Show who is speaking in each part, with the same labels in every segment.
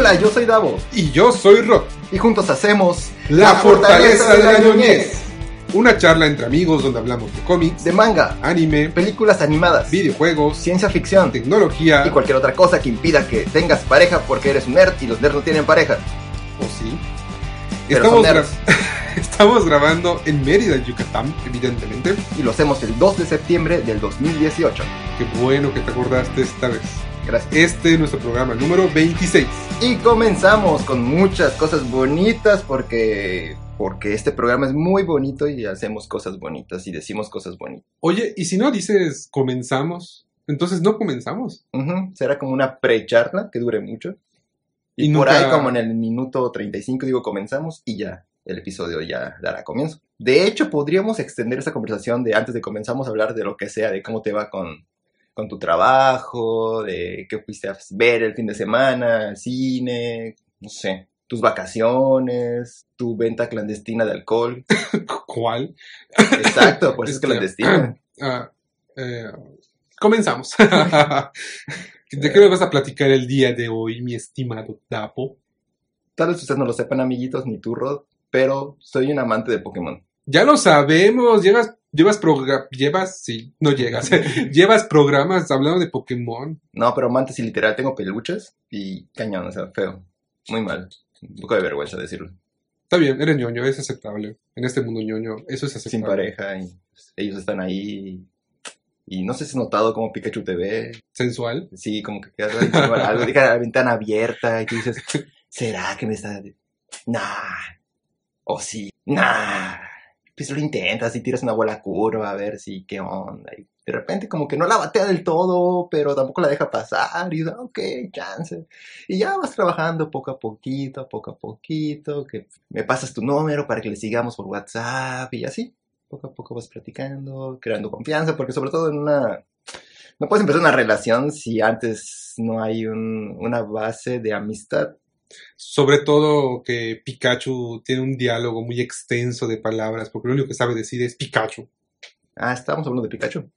Speaker 1: Hola, yo soy Davo.
Speaker 2: Y yo soy Rob.
Speaker 1: Y juntos hacemos
Speaker 2: La, Fortaleza, de la Ñoñez. Una charla entre amigos donde hablamos de cómics,
Speaker 1: de manga,
Speaker 2: anime,
Speaker 1: películas animadas,
Speaker 2: videojuegos,
Speaker 1: ciencia ficción,
Speaker 2: tecnología
Speaker 1: y cualquier otra cosa que impida que tengas pareja porque eres un nerd y los nerds no tienen pareja.
Speaker 2: ¿O sí?
Speaker 1: Pero
Speaker 2: Estamos, gra- estamos grabando en Mérida, Yucatán, evidentemente.
Speaker 1: Y lo hacemos el 2 de septiembre del 2018.
Speaker 2: Qué bueno que te acordaste esta vez. Este es nuestro programa número 26.
Speaker 1: Y comenzamos con muchas cosas bonitas porque porque este programa es muy bonito y hacemos cosas bonitas y decimos cosas bonitas.
Speaker 2: Oye, ¿y si no dices comenzamos? Entonces no comenzamos.
Speaker 1: Será como una pre-charla que dure mucho. Y,
Speaker 2: Y
Speaker 1: por ahí como en el minuto 35 digo comenzamos y ya el episodio ya dará comienzo. De hecho, podríamos extender esa conversación de antes de comenzamos a hablar de lo que sea, de cómo te va con, con tu trabajo, de qué fuiste a ver el fin de semana, al cine, no sé, tus vacaciones, tu venta clandestina de alcohol.
Speaker 2: ¿Cuál?
Speaker 1: Exacto, por eso es
Speaker 2: Este,
Speaker 1: clandestina.
Speaker 2: Ah, eh, comenzamos. ¿De qué me vas a platicar el día de hoy, mi estimado Dapo?
Speaker 1: Tal vez ustedes no lo sepan, amiguitos, ni tú, Rod, pero soy un amante de Pokémon.
Speaker 2: Ya lo sabemos, llevas, llevas, llevas, sí, no llegas, llevas programas hablando de Pokémon.
Speaker 1: No, pero amante sí, literal, tengo peluches y cañón, o sea, feo. Muy mal. Un poco de vergüenza decirlo.
Speaker 2: Está bien, eres ñoño, es aceptable. En este mundo ñoño, eso es aceptable.
Speaker 1: Sin pareja y ellos están ahí. Y no sé si has notado cómo Pikachu te ve.
Speaker 2: Sensual.
Speaker 1: Sí, como que quedas algo, deja la ventana abierta y tú dices, ¿será que me está...? Nah. O sí. Nah. Pues lo intentas y tiras una bola curva a ver si qué onda. Y de repente como que no la batea del todo, pero tampoco la deja pasar. Y ok, chance. Y ya vas trabajando poco a poquito, poco a poquito, que me pasas tu número para que le sigamos por WhatsApp y así. Poco a poco vas platicando, creando confianza, porque sobre todo en una... No puedes empezar una relación si antes no hay un- una base de amistad.
Speaker 2: Sobre todo que Pikachu tiene un diálogo muy extenso de palabras, porque lo único que sabe decir es Pikachu.
Speaker 1: Ah, estábamos hablando de Pikachu.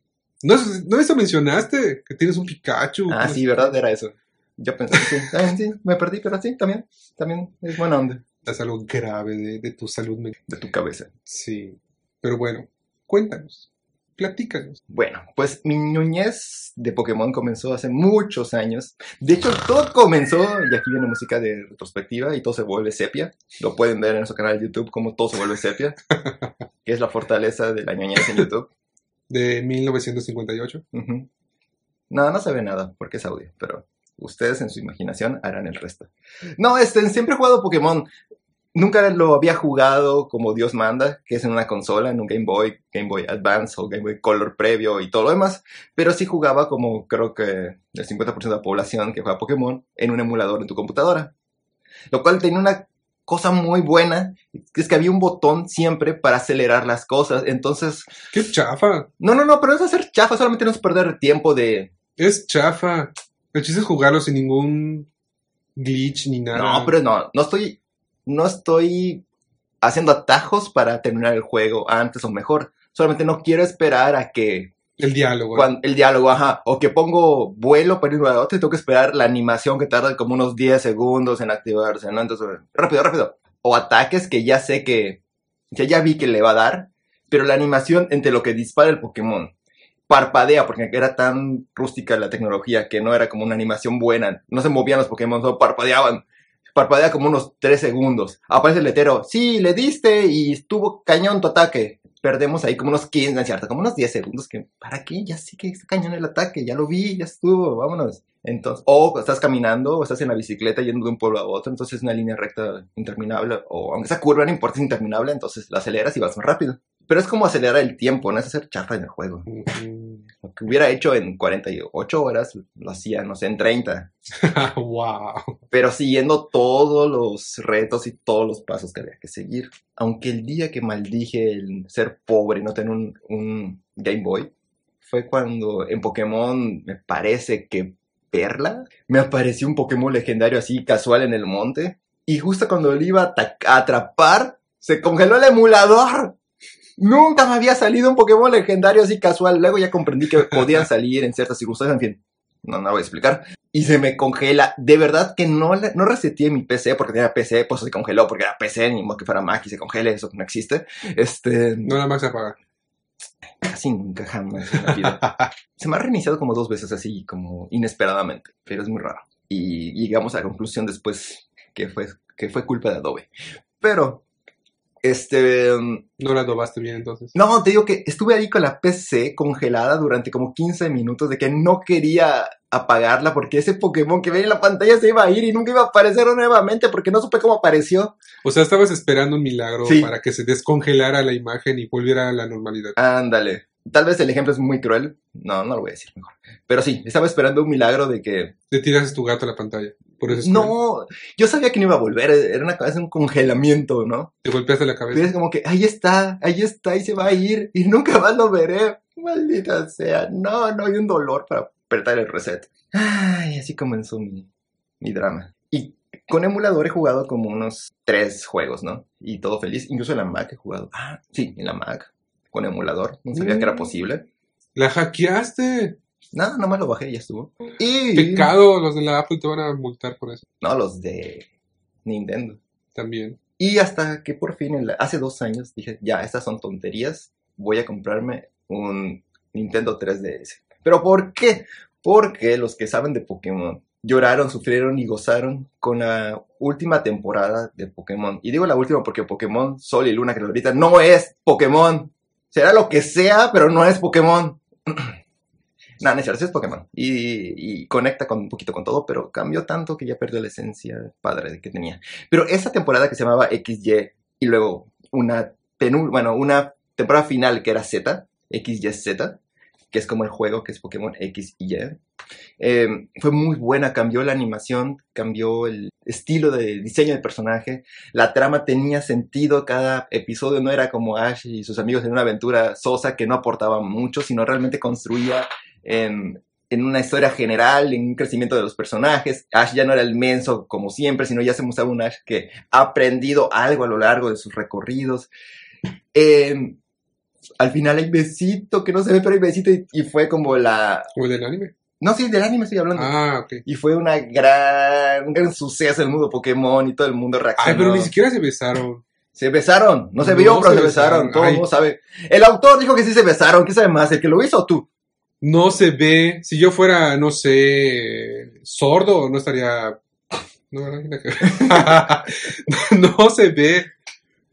Speaker 2: ¿No, ¿no eso mencionaste? Que tienes un Pikachu.
Speaker 1: Ah, sí, ¿verdad? Era eso. Yo pensé que sí. Ah, sí, me perdí, pero sí, también. También es buena onda
Speaker 2: Es algo grave de, de tu salud mental.
Speaker 1: de tu cabeza.
Speaker 2: Sí. Pero bueno, cuéntanos. Platícanos.
Speaker 1: Bueno, pues mi ñoñez de Pokémon comenzó hace muchos años. De hecho, todo comenzó, y aquí viene música de retrospectiva, y todo se vuelve sepia. Lo pueden ver en nuestro canal de YouTube, como todo se vuelve sepia, que es la fortaleza de la ñoñez en YouTube.
Speaker 2: De 1958.
Speaker 1: Ujú. No, no se ve nada, porque es audio, pero ustedes en su imaginación harán el resto. No, este, siempre he jugado Pokémon. Nunca lo había jugado como Dios manda, que es en una consola, en un Game Boy, Game Boy Advance o Game Boy Color previo y todo lo demás. Pero sí jugaba como creo que el 50% de la población que juega Pokémon en un emulador en tu computadora. Lo cual tenía una cosa muy buena, que es que había un botón siempre para acelerar las cosas. Entonces,
Speaker 2: ¡Qué chafa!
Speaker 1: no, no, no, pero no es hacer chafa, solamente no es perder tiempo de,
Speaker 2: Es chafa. El chiste es jugarlo sin ningún glitch ni nada.
Speaker 1: No, pero no, no estoy, no estoy haciendo atajos para terminar el juego antes o mejor. Solamente no quiero esperar a que
Speaker 2: El diálogo.
Speaker 1: el diálogo, ajá, o que pongo vuelo para ir a otro y tengo que esperar la animación que tarda como unos 10 segundos en activarse, ¿no? Entonces, rápido, rápido. O ataques que ya sé que, que ya vi que le va a dar, pero la animación entre lo que dispara el Pokémon parpadea, porque era tan rústica la tecnología que no era como una animación buena. No se movían los Pokémon, solo parpadeaban. Parpadea como unos 3 segundos. Aparece el letero, sí, le diste y estuvo cañón tu ataque. Perdemos ahí como unos 15, no cierto, como unos 10 segundos. que ¿Para qué? Ya sí que está cañón el ataque, ya lo vi, ya estuvo, vámonos. Entonces, o estás caminando, o estás en la bicicleta yendo de un pueblo a otro, entonces es una línea recta interminable, o aunque esa curva no importa, es interminable, entonces la aceleras y vas más rápido. Pero es como acelerar el tiempo, no es hacer chafa en el juego. Lo que hubiera hecho en 48 horas, lo hacía, no sé, en 30.
Speaker 2: wow.
Speaker 1: Pero siguiendo todos los retos y todos los pasos que había que seguir. Aunque el día que maldije el ser pobre y no tener un, un Game Boy, fue cuando en Pokémon me parece que Perla me apareció un Pokémon legendario así casual en el monte. Y justo cuando lo iba a atrapar, se congeló el emulador. Nunca me había salido un Pokémon legendario así casual. Luego ya comprendí que podían salir en ciertas circunstancias. En fin, no, no voy a explicar. Y se me congela. De verdad que no, no reseteé mi PC porque tenía PC, pues se congeló porque era PC, ni modo que fuera Mac y se congele, eso no existe. Este,
Speaker 2: No la Max se apaga.
Speaker 1: casi nunca jamás. Se me ha reiniciado como dos veces así, como inesperadamente, pero es muy raro. Y llegamos a la conclusión después que fue, que fue culpa de Adobe. Pero, este, um,
Speaker 2: No la adobaste bien entonces.
Speaker 1: no, te digo que estuve ahí con la PC congelada durante como 15 minutos de que no quería apagarla porque ese Pokémon que veía en la pantalla se iba a ir y nunca iba a aparecer nuevamente porque no supe cómo apareció.
Speaker 2: O sea, estabas esperando un milagro
Speaker 1: Sí.
Speaker 2: para que se descongelara la imagen y volviera a la normalidad.
Speaker 1: Ándale. Tal vez el ejemplo es muy cruel. No, no lo voy a decir mejor. Pero sí, estaba esperando un milagro de que
Speaker 2: Te tiras tu gato a la pantalla. Por eso.
Speaker 1: No, yo sabía que no iba a volver, era una es un congelamiento, ¿no?
Speaker 2: Te golpeaste la cabeza.
Speaker 1: es como que ahí está, ahí está, y se va a ir, y nunca más lo veré. Maldita sea, no, no hay un dolor para apretar el reset. Ay, así comenzó mi, mi drama. Y con emulador he jugado como unos tres juegos, ¿no? Y todo feliz, incluso en la Mac he jugado. Ah, sí, en la Mac, con emulador, no sabía que era
Speaker 2: Mm.
Speaker 1: posible.
Speaker 2: La hackeaste.
Speaker 1: No, nomás lo bajé y ya estuvo. Y...
Speaker 2: Pecado, los de la Apple te van a multar por eso.
Speaker 1: No, los de Nintendo.
Speaker 2: También.
Speaker 1: Y hasta que por fin, en la- hace dos años, dije, ya, estas son tonterías, voy a comprarme un Nintendo 3DS. ¿Pero por qué? Porque los que saben de Pokémon lloraron, sufrieron y gozaron con la última temporada de Pokémon. Y digo la última porque Pokémon Sol y Luna, que ahorita no es Pokémon. Será lo que sea, pero no es Pokémon. No, no es es Pokémon. Y, y conecta con un poquito con todo, pero cambió tanto que ya perdió la esencia padre que tenía. Pero esa temporada que se llamaba XY y luego una penúltima, bueno, una temporada final que era Z, XYZ, que es como el juego que es Pokémon X y Y, eh, fue muy buena, cambió la animación, cambió el estilo de diseño del personaje, la trama tenía sentido, cada episodio no era como Ash y sus amigos en una aventura sosa que no aportaba mucho, sino realmente construía en, en una historia general, en un crecimiento de los personajes. Ash ya no era el menso como siempre, sino ya se mostraba un Ash que ha aprendido algo a lo largo de sus recorridos. Eh, al final hay besito, que no se ve, pero hay besito, y, y fue como la...
Speaker 2: ¿O del anime?
Speaker 1: No, sí, del anime estoy hablando.
Speaker 2: Ah, ok.
Speaker 1: Y fue una gran, un gran suceso en el mundo Pokémon y todo el mundo reaccionó.
Speaker 2: Ay, pero ni siquiera se besaron.
Speaker 1: Se besaron, no se
Speaker 2: No
Speaker 1: vio, pero
Speaker 2: se
Speaker 1: se besaron,
Speaker 2: besaron.
Speaker 1: todo el mundo sabe. El autor dijo que sí se besaron, ¿qué sabe más? ¿El que lo hizo o tú?
Speaker 2: No se ve. Si yo fuera, no sé, sordo, no estaría. No, no se ve.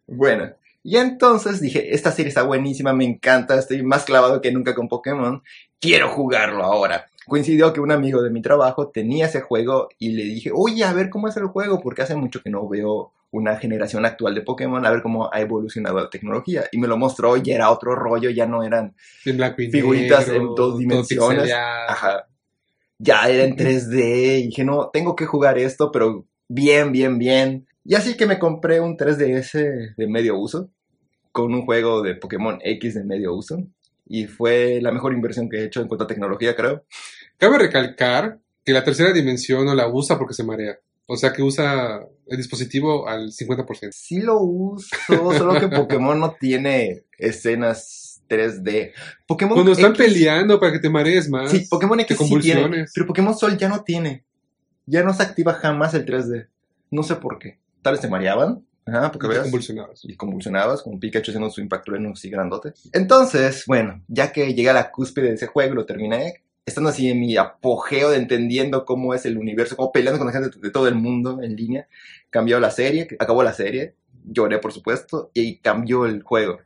Speaker 1: Bueno, y entonces dije, esta serie está buenísima, me encanta, estoy más clavado que nunca con Pokémon, quiero jugarlo ahora. Coincidió que un amigo de mi trabajo tenía ese juego y le dije, oye, a ver cómo es el juego, porque hace mucho que no veo una generación actual de Pokémon, a ver cómo ha evolucionado la tecnología. Y me lo mostró y era otro rollo, ya no eran Figuritas
Speaker 2: negro,
Speaker 1: en dos dimensiones. Ajá. Ya era en 3D. Y dije, no, tengo que jugar esto, pero bien, bien, bien. Y así que me compré un 3DS de medio uso. Con un juego de Pokémon X de medio uso. Y fue la mejor inversión que he hecho en cuanto a tecnología, creo.
Speaker 2: Cabe recalcar que la tercera dimensión no la usa porque se marea. O sea que usa el dispositivo al 50%.
Speaker 1: Sí lo uso, solo que Pokémon no tiene escenas 3D. Pokémon
Speaker 2: Cuando están
Speaker 1: X-
Speaker 2: peleando para que te marees más.
Speaker 1: Sí, Pokémon X sí tiene, pero Pokémon Sol ya no tiene. Ya no se activa jamás el 3D. No sé por qué. Tal vez te mareaban. Ajá, porque
Speaker 2: te
Speaker 1: veas.
Speaker 2: convulsionabas.
Speaker 1: Y convulsionabas, con Pikachu haciendo su impacto en así grandote. Entonces, bueno, ya que llegué a la cúspide de ese juego y lo terminé, estando así en mi apogeo de entendiendo cómo es el universo, cómo peleando con la gente de todo el mundo en línea, cambió la serie, acabó la serie, lloré por supuesto, y cambió el juego.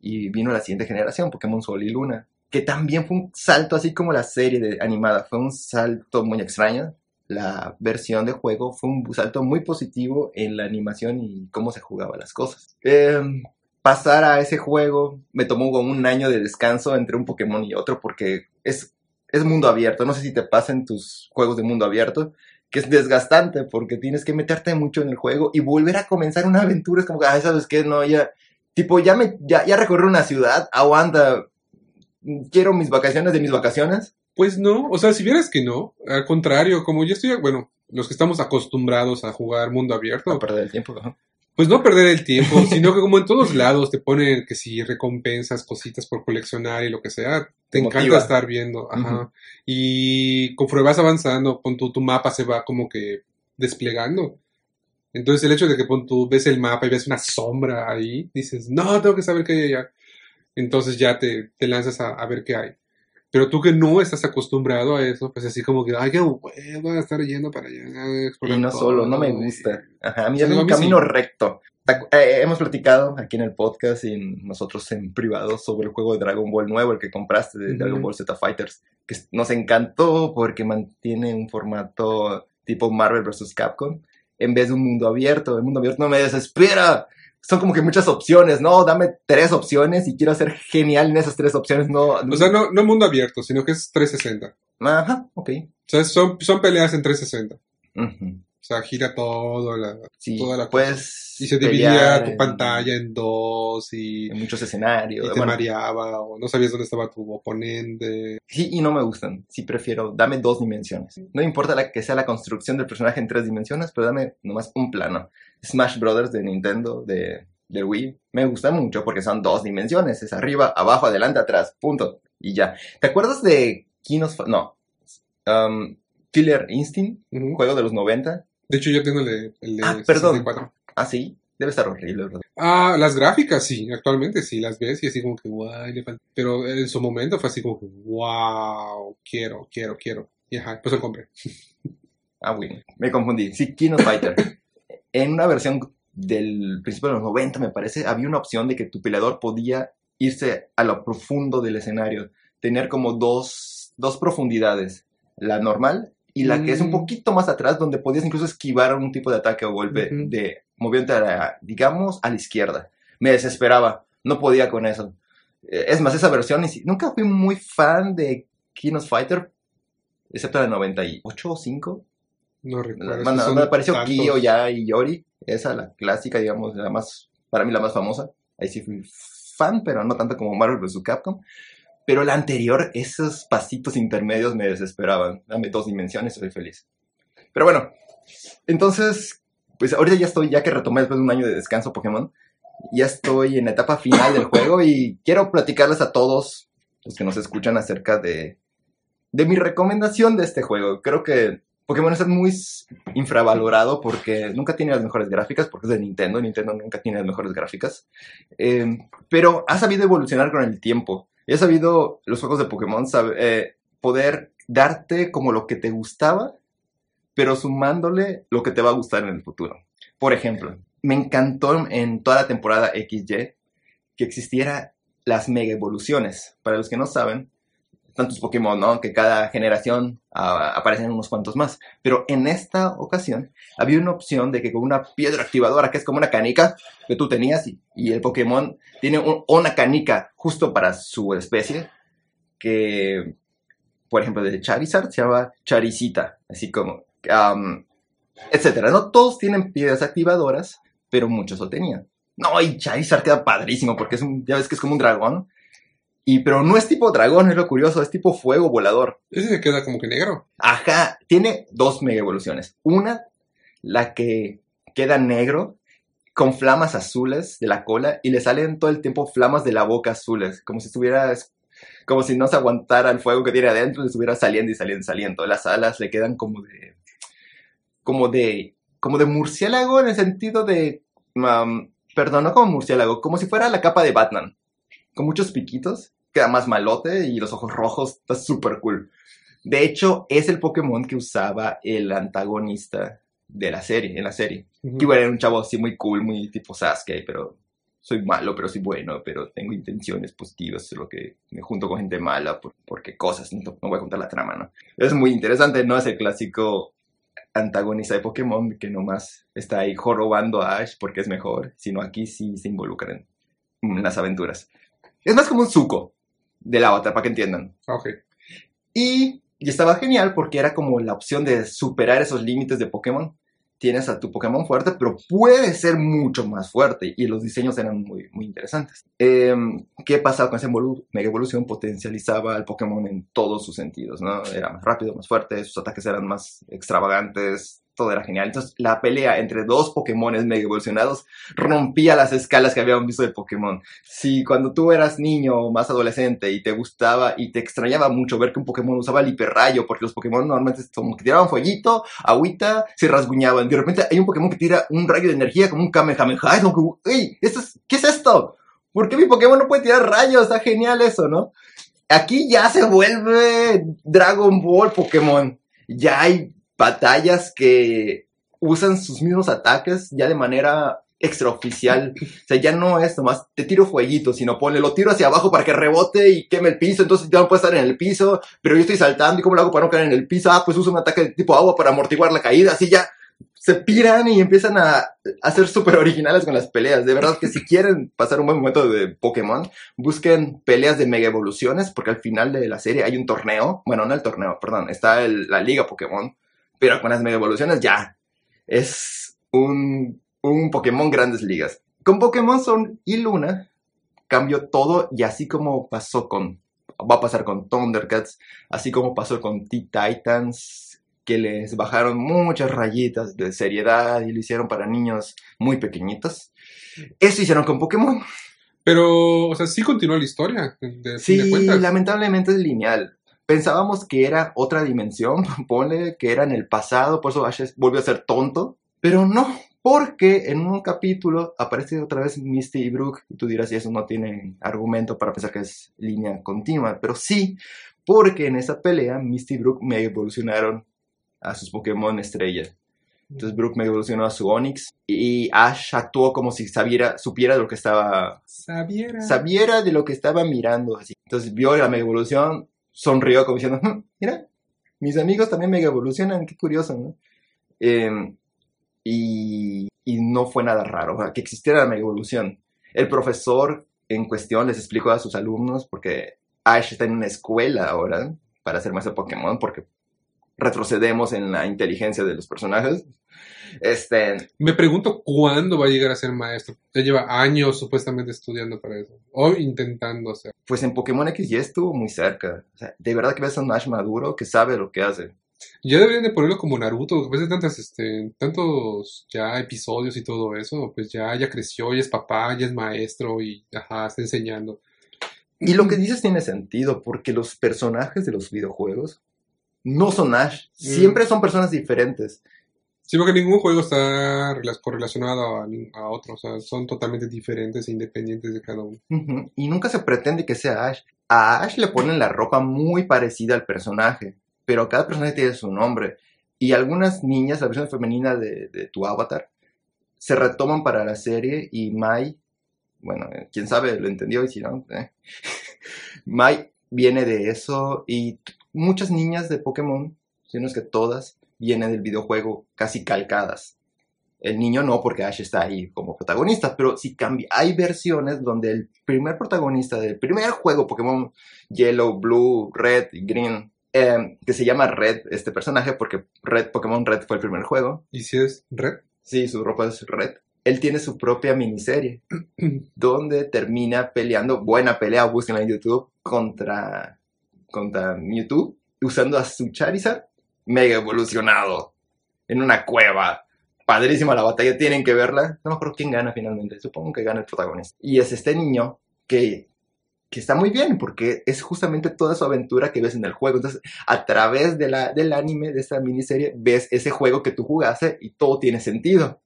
Speaker 1: Y vino la siguiente generación, Pokémon Sol y Luna, que también fue un salto así como la serie de, animada, fue un salto muy extraño. La versión de juego fue un salto muy positivo en la animación y cómo se jugaban las cosas. Em, pasar a ese juego me tomó como un año de descanso entre un Pokémon y otro porque es, es mundo abierto. No sé si te pasa en tus juegos de mundo abierto, que es desgastante porque tienes que meterte mucho en el juego y volver a comenzar una aventura. Es como que, ay, ¿sabes qué? No, ya, tipo, ya, me, ya, ya recorrí una ciudad, aguanta, quiero mis vacaciones de mis vacaciones.
Speaker 2: Pues no, o sea, si vieras que no, al contrario, como yo estoy, bueno, los que estamos acostumbrados a jugar mundo abierto,
Speaker 1: A perder el tiempo.
Speaker 2: Pues no perder el tiempo, sino que como en todos lados te ponen que si recompensas, cositas por coleccionar y lo que sea, te encanta estar viendo. Ajá. Y conforme vas avanzando, con tu, tu mapa se va como que desplegando. Entonces el hecho de que pon tú ves el mapa y ves una sombra ahí, dices, no, tengo que saber qué hay allá. Entonces ya te, te lanzas a, a ver qué hay. Pero tú que no estás acostumbrado a eso, pues así como que, ay, qué hueva estar yendo para allá.
Speaker 1: Y no solo, no me
Speaker 2: todo".
Speaker 1: gusta. Ajá, a mí es un
Speaker 2: mí sí.
Speaker 1: camino recto. ¿Te acu- eh, hemos platicado aquí en el podcast y nosotros en privado sobre el juego de Dragon Ball nuevo, el que compraste de
Speaker 2: Ujú.
Speaker 1: Dragon Ball Z Fighters, que nos encantó porque mantiene un formato tipo Marvel vs. Capcom en vez de un mundo abierto. El mundo abierto no me desespera. Son como que muchas opciones, ¿no? Dame tres opciones y quiero ser genial en esas tres opciones, no.
Speaker 2: O sea, no, no mundo abierto, sino que es 360.
Speaker 1: Ajá, ok.
Speaker 2: O sea, son, son peleas en 360.
Speaker 1: Ujú.
Speaker 2: O sea, gira todo, la,
Speaker 1: Sí,
Speaker 2: toda la cosa. Y se dividía tu
Speaker 1: en-
Speaker 2: pantalla en dos y,
Speaker 1: en muchos
Speaker 2: y
Speaker 1: escenarios.
Speaker 2: te
Speaker 1: bueno,
Speaker 2: mareaba o no sabías dónde estaba tu oponente.
Speaker 1: Sí, y no me gustan. Sí prefiero, dame dos dimensiones. No importa la que sea la construcción del personaje en tres dimensiones, pero dame nomás un plano. Smash Brothers de Nintendo, de, de Wii, me gusta mucho porque son dos dimensiones. Es arriba, abajo, adelante, atrás, punto. Y ya. ¿Te acuerdas de Kinos... No. Um, Killer Instinct,
Speaker 2: Ujú.
Speaker 1: juego de los 90?
Speaker 2: De hecho, yo tengo el de, el de
Speaker 1: Ah, perdón.
Speaker 2: 64.
Speaker 1: Ah, sí. Debe estar horrible, ¿verdad?
Speaker 2: Ah, las gráficas sí, actualmente sí, las ves y así como que guay, le falta. Pero en su momento fue así como que wow, quiero, quiero, quiero. Y ajá, pues lo compré.
Speaker 1: Ah, bueno, me confundí. Sí, King of Fighter. en una versión del principio de los 90, me parece, había una opción de que tu peleador podía irse a lo profundo del escenario. Tener como dos, dos profundidades. La normal y la que es un
Speaker 2: Mm.
Speaker 1: poquito más atrás, donde podías incluso esquivar un tipo de ataque o golpe de moviéndote, a la- digamos, a la izquierda. Me desesperaba. No podía con eso. Eh, Es más, esa versión, nunca fui muy fan de King of Fighter, excepto la 98 o 5.
Speaker 2: No recuerdo.
Speaker 1: me pareció
Speaker 2: tantos.
Speaker 1: Kyo ya y Yori. Esa, la clásica, digamos, la más, para mí la más famosa. Ahí sí fui fan, pero no tanto como Marvel vs. Capcom. Pero la anterior, esos pasitos intermedios me desesperaban. Dame dos dimensiones, soy feliz. Pero bueno, entonces, pues ahorita ya estoy, ya que retomé después de un año de descanso Pokémon, ya estoy en la etapa final del juego y quiero platicarles a todos los que nos escuchan acerca de, de mi recomendación de este juego. Creo que Pokémon es muy infravalorado porque nunca tiene las mejores gráficas, porque es de Nintendo, Nintendo nunca tiene las mejores gráficas, Eh, pero ha sabido evolucionar con el tiempo. Ha sabido los juegos de Pokémon sab- eh, poder darte como lo que te gustaba, pero sumándole lo que te va a gustar en el futuro. Por ejemplo, me encantó en toda la temporada XY que existiera las mega evoluciones. Para los que no saben, tantos Pokémon, ¿no? Que cada generación ah, aparecen unos cuantos más. Pero en esta ocasión había una opción de que con una piedra activadora, que es como una canica que tú tenías, y, el Pokémon tiene un- una canica justo para su especie, que, por ejemplo, de Charizard se llama Charicita, así como, am, etcétera. No todos tienen piedras activadoras, pero muchos lo tenían. No, y Charizard queda padrísimo porque es ya ves que es como un dragón. Y, pero no es tipo dragón, es lo curioso, es tipo fuego volador.
Speaker 2: Ese se queda como que negro.
Speaker 1: Ajá, tiene dos mega evoluciones. Una, la que queda negro con flamas azules de la cola y le salen todo el tiempo flamas de la boca azules, como si estuviera, como si no se aguantara el fuego que tiene adentro, le estuviera saliendo y saliendo y saliendo. Las alas le quedan como de, como de, como de murciélago en el sentido de, um, perdón, no como murciélago, como si fuera la capa de Batman, con muchos piquitos, queda más malote y los ojos rojos, está súper cool. De hecho, es el Pokémon que usaba el antagonista de la serie, en la serie.
Speaker 2: Ujú.
Speaker 1: Que igual era un chavo así muy cool, muy tipo Sasuke, pero soy malo, pero soy bueno, pero tengo intenciones positivas, solo que me junto con gente mala por, porque cosas, no, no voy a contar la trama, ¿no? Es muy interesante, no es el clásico antagonista de Pokémon que nomás está ahí jorobando a Ash porque es mejor, sino aquí sí se involucran en las aventuras. Es más como un suco del avatar, para que entiendan.
Speaker 2: Ah, Ok.
Speaker 1: Y, y estaba genial porque era como la opción de superar esos límites de Pokémon. Tienes a tu Pokémon fuerte, pero puede ser mucho más fuerte. Y los diseños eran muy, muy interesantes. Eh, ¿Qué pasaba con esa evolu- mega evolución? Potencializaba al Pokémon en todos sus sentidos, ¿no? Era más rápido, más fuerte, sus ataques eran más extravagantes, todo era genial. Entonces, la pelea entre dos Pokémones mega evolucionados rompía las escalas que habíamos visto de Pokémon. Si cuando tú eras niño o más adolescente y te gustaba y te extrañaba mucho ver que un Pokémon usaba el hiperrayo, porque los Pokémon normalmente como que tiraban fueguito, agüita, se rasguñaban. De repente hay un Pokémon que tira un rayo de energía como un Kamehameha. Es como que, ¡Ey! ¿esto es, ¿Qué es esto? ¿Por qué mi Pokémon no puede tirar rayos? Está genial eso, ¿no? Aquí ya se vuelve Dragon Ball Pokémon. Ya hay batallas que usan sus mismos ataques ya de manera extraoficial. O sea, ya no es nomás te tiro fueguito, sino ponle, lo tiro hacia abajo para que rebote y queme el piso, entonces ya no puede estar en el piso, pero yo estoy saltando y cómo lo hago para no caer en el piso, ah, pues uso un ataque tipo agua para amortiguar la caída, así ya se piran y empiezan a, a ser súper originales con las peleas. De verdad que si quieren pasar un buen momento de Pokémon, busquen peleas de mega evoluciones, porque al final de la serie hay un torneo, bueno, no el torneo, perdón, está el- la liga Pokémon, pero con las mega evoluciones ya es un, un Pokémon grandes ligas. Con Pokémon Son y Luna cambió todo y así como pasó con, va a pasar con Thundercats, así como pasó con T-Titans, que les bajaron muchas rayitas de seriedad y lo hicieron para niños muy pequeñitos. Eso hicieron con Pokémon.
Speaker 2: Pero, o sea, sí continúa la historia, de,
Speaker 1: Sí,
Speaker 2: de
Speaker 1: lamentablemente es lineal. Pensábamos que era otra dimensión, ponle que era en el pasado, por eso Ash volvió a ser tonto, pero no, porque en un capítulo aparece otra vez Misty y Brook, y tú dirás, y eso no tiene argumento para pensar que es línea continua, pero sí, porque en esa pelea Misty y Brook me evolucionaron a sus Pokémon estrella. Entonces Brook me evolucionó a su Onix y Ash actuó como si sabiera, supiera de lo que estaba
Speaker 2: Sabiera.
Speaker 1: sabiera de lo que estaba mirando. Así. Entonces vio la mega evolución, sonrió como diciendo, "Hmm, mira, mis amigos también mega evolucionan, qué curioso. Eh, y, y no fue nada raro, que existiera la mega evolución. El profesor en cuestión les explicó a sus alumnos, porque Ash está en una escuela ahora para ser maestro Pokémon, porque retrocedemos en la inteligencia de los personajes. Este,
Speaker 2: Me pregunto cuándo va a llegar a ser maestro. Ya lleva años supuestamente estudiando para eso. O intentando hacer.
Speaker 1: pues en Pokémon X ya estuvo muy cerca. O sea, de verdad que ves a un Ash maduro que sabe lo que hace.
Speaker 2: Ya deberían de ponerlo como Naruto, después de tantas, este, tantos ya episodios y todo eso, pues ya, ya creció, ya es papá, ya es maestro y ajá, está enseñando.
Speaker 1: Y lo que dices tiene sentido, porque los personajes de los videojuegos no son Ash. Siempre son personas diferentes.
Speaker 2: Sí, porque ningún juego está rela- correlacionado a, a otro, o sea, son totalmente diferentes e independientes de cada uno.
Speaker 1: Ujú, Y nunca se pretende que sea Ash. A Ash le ponen la ropa muy parecida al personaje, pero cada personaje tiene su nombre. Y algunas niñas, la versión femenina de, de tu avatar, se retoman para la serie y Mai, bueno, eh, quién sabe, lo entendió y si no, eh. Mai viene de eso y muchas niñas de Pokémon, si no es que todas, vienen del videojuego casi calcadas. El niño no, porque Ash está ahí como protagonista, pero si cambia, hay versiones donde el primer protagonista del primer juego, Pokémon Yellow, Blue, Red y Green, eh, que se llama Red, este personaje, porque Red, Pokémon Red fue el primer juego.
Speaker 2: ¿Y si es red?
Speaker 1: Sí, su ropa es Red. Él tiene su propia miniserie, donde termina peleando, buena pelea, búsquenla en YouTube, contra, contra Mewtwo, usando a su Charizard mega evolucionado en una cueva. Padrísima la batalla, tienen que verla. No me acuerdo quién gana finalmente, supongo que gana el protagonista. Y es este niño que, que está muy bien, porque es justamente toda su aventura que ves en el juego. Entonces, a través de la, del anime, de esta miniserie, ves ese juego que tú jugaste y todo tiene sentido.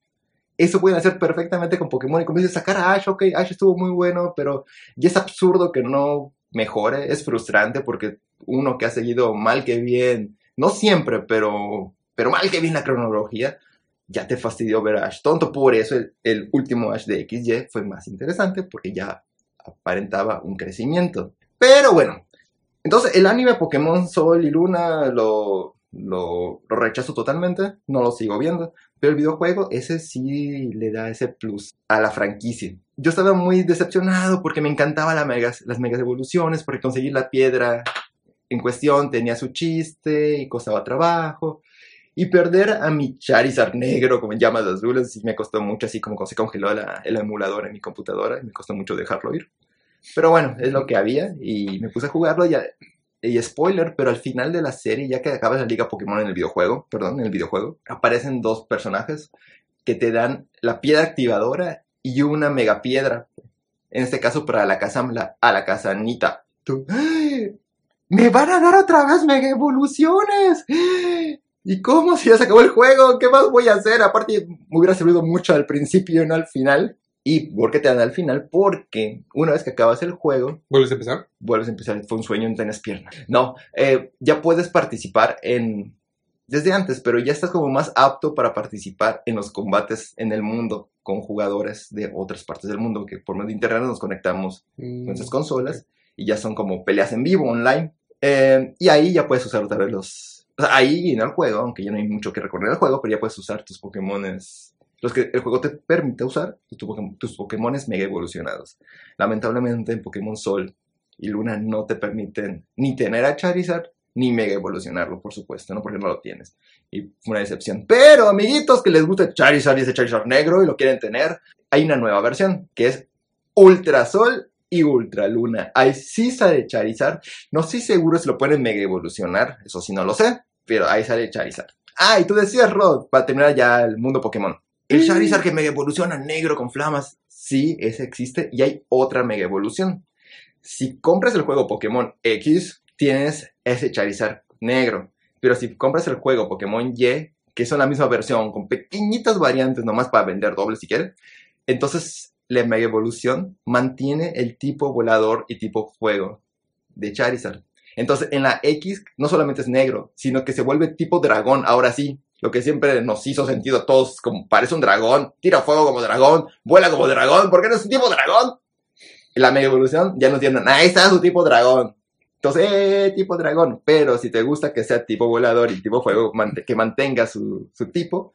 Speaker 1: Eso pueden hacer perfectamente con Pokémon y comienzas a sacar a Ash, ok, Ash estuvo muy bueno, pero ya es absurdo que no mejore, es frustrante porque uno que ha seguido mal que bien, no siempre, pero, pero mal que bien la cronología, ya te fastidió ver a Ash tonto. Por eso el, el último Ash de XY fue más interesante porque ya aparentaba un crecimiento. Pero bueno, entonces el anime Pokémon Sol y Luna lo, lo, lo rechazo totalmente, no lo sigo viendo. Pero el videojuego, ese sí le da ese plus a la franquicia. Yo estaba muy decepcionado porque me encantaba la megas, las megas evoluciones, porque conseguir la piedra en cuestión tenía su chiste y costaba trabajo. Y perder a mi Charizard negro con llamas azules sí me costó mucho, así como se congeló la- el emulador en mi computadora y me costó mucho dejarlo ir. Pero bueno, es lo que había y me puse a jugarlo y a- y spoiler, pero al final de la serie, ya que acabas la liga Pokémon en el videojuego, perdón, en el videojuego, aparecen dos personajes que te dan la piedra activadora y una mega piedra. En este caso para la casa, la- a la casa Nita. Tú, ¡ay! ¡Me van a dar otra vez mega evoluciones! ¿Y cómo? Si ya se acabó el juego, ¿qué más voy a hacer? Aparte, me hubiera servido mucho al principio y no al final. ¿Y por qué te dan al final? Porque una vez que acabas el juego,
Speaker 2: ¿Vuelves a empezar?
Speaker 1: vuelves a empezar, fue un sueño, no tienes pierna. No, eh, ya puedes participar en, desde antes, pero ya estás como más apto para participar en los combates en el mundo con jugadores de otras partes del mundo, que por medio de internet nos conectamos
Speaker 2: Mm,
Speaker 1: con esas consolas y ya son como peleas en vivo, online. Eh, y ahí ya puedes usar otra vez los... o ahí en el juego, aunque ya no hay mucho que recorrer el juego, pero ya puedes usar tus Pokémones, los que el juego te permite usar, tus, Pokémon- tus Pokémones mega evolucionados. Lamentablemente en Pokémon Sol y Luna no te permiten ni tener a Charizard, ni mega evolucionarlo, por supuesto, ¿no? Porque no lo tienes. Y fue una decepción. Pero, amiguitos que les gusta Charizard y ese Charizard negro y lo quieren tener, hay una nueva versión, que es Ultra Sol y Ultra Luna. Ahí sí sale Charizard. No estoy seguro si lo pueden mega evolucionar, eso sí no lo sé, pero ahí sale Charizard. Ah, y tú decías, Rod, para terminar ya el mundo Pokémon. El Charizard que mega evoluciona negro con flamas. Sí, ese existe y hay otra mega evolución. Si compras el juego Pokémon X, tienes ese Charizard negro. Pero si compras el juego Pokémon Y, que son la misma versión, con pequeñitas variantes nomás para vender doble si quieres, entonces la Mega Evolución mantiene el tipo volador y tipo fuego de Charizard. Entonces en la X no solamente es negro, sino que se vuelve tipo dragón, ahora sí. Lo que siempre nos hizo sentido a todos, como parece un dragón, tira fuego como dragón, vuela como dragón, ¿por qué no es un tipo dragón? La Mega Evolución ya nos dieron, ahí está su tipo dragón. Entonces, eh, tipo dragón. Pero si te gusta que sea tipo volador y tipo fuego, que mantenga su, su tipo,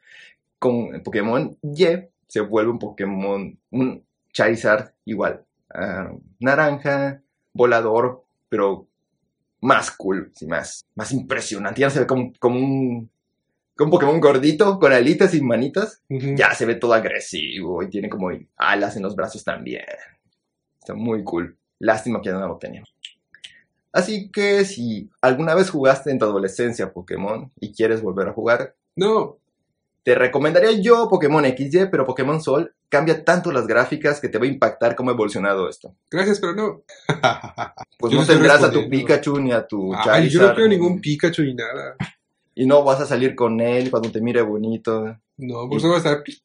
Speaker 1: con Pokémon Y se vuelve un Pokémon, un Charizard igual. ah, naranja, volador, pero más cool, sí, más, más impresionante. Ya no se ve como, como un, un Pokémon gordito, con alitas y manitas. Ya se ve todo agresivo y tiene como alas en los brazos también. Está muy cool. Lástima que ya no lo tenía. Así que si alguna vez jugaste en tu adolescencia Pokémon y quieres volver a jugar,
Speaker 2: No,
Speaker 1: te recomendaría yo Pokémon XY, pero Pokémon Sol cambia tanto las gráficas que te va a impactar cómo ha evolucionado esto.
Speaker 2: gracias, pero no.
Speaker 1: Pues
Speaker 2: Yo
Speaker 1: no tendrás a tu. Pikachu ni a tu
Speaker 2: Ay,
Speaker 1: Charizard.
Speaker 2: yo no quiero ningún Pikachu ni nada.
Speaker 1: Y no vas a salir con él cuando te mire bonito.
Speaker 2: No, por eso va a estar. pi-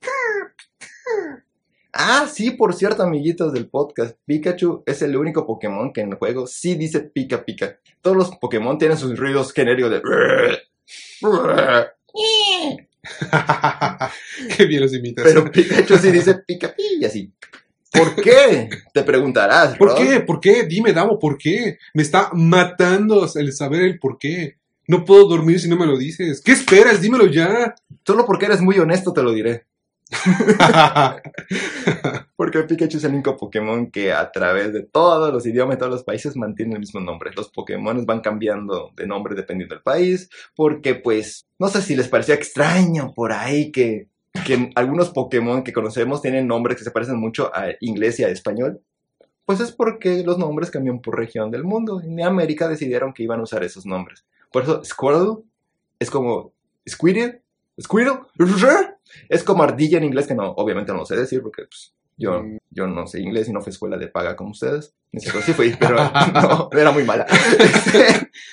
Speaker 1: Ah, sí, por cierto, amiguitos del podcast, Pikachu es el único Pokémon que en el juego sí dice pica pica. Todos los Pokémon tienen sus ruidos genéricos de...
Speaker 2: Qué bien los imitas.
Speaker 1: Pero Pikachu sí dice pica pi y así. ¿Por qué? Te preguntarás.
Speaker 2: ¿Por
Speaker 1: Rod.
Speaker 2: qué? ¿Por qué? Dime, Damo, ¿por qué? Me está matando el saber el por qué. No puedo dormir si no me lo dices. ¿Qué esperas? Dímelo ya.
Speaker 1: Solo porque eres muy honesto te lo diré. Porque Pikachu es el único Pokémon que a través de todos los idiomas de todos los países mantiene el mismo nombre. Los Pokémon van cambiando de nombre dependiendo del país, porque pues no sé si les parecía extraño por ahí que, que algunos Pokémon que conocemos tienen nombres que se parecen mucho a inglés y a español. Pues es porque los nombres cambian por región del mundo. En América decidieron que iban a usar esos nombres. Por eso Squirtle es como Squirtle, Squirtle, es como ardilla en inglés, que no, obviamente no lo sé decir porque pues, yo, yo no sé inglés y no fui a escuela de paga como ustedes. Ni siquiera sí fui, pero no, era muy mala.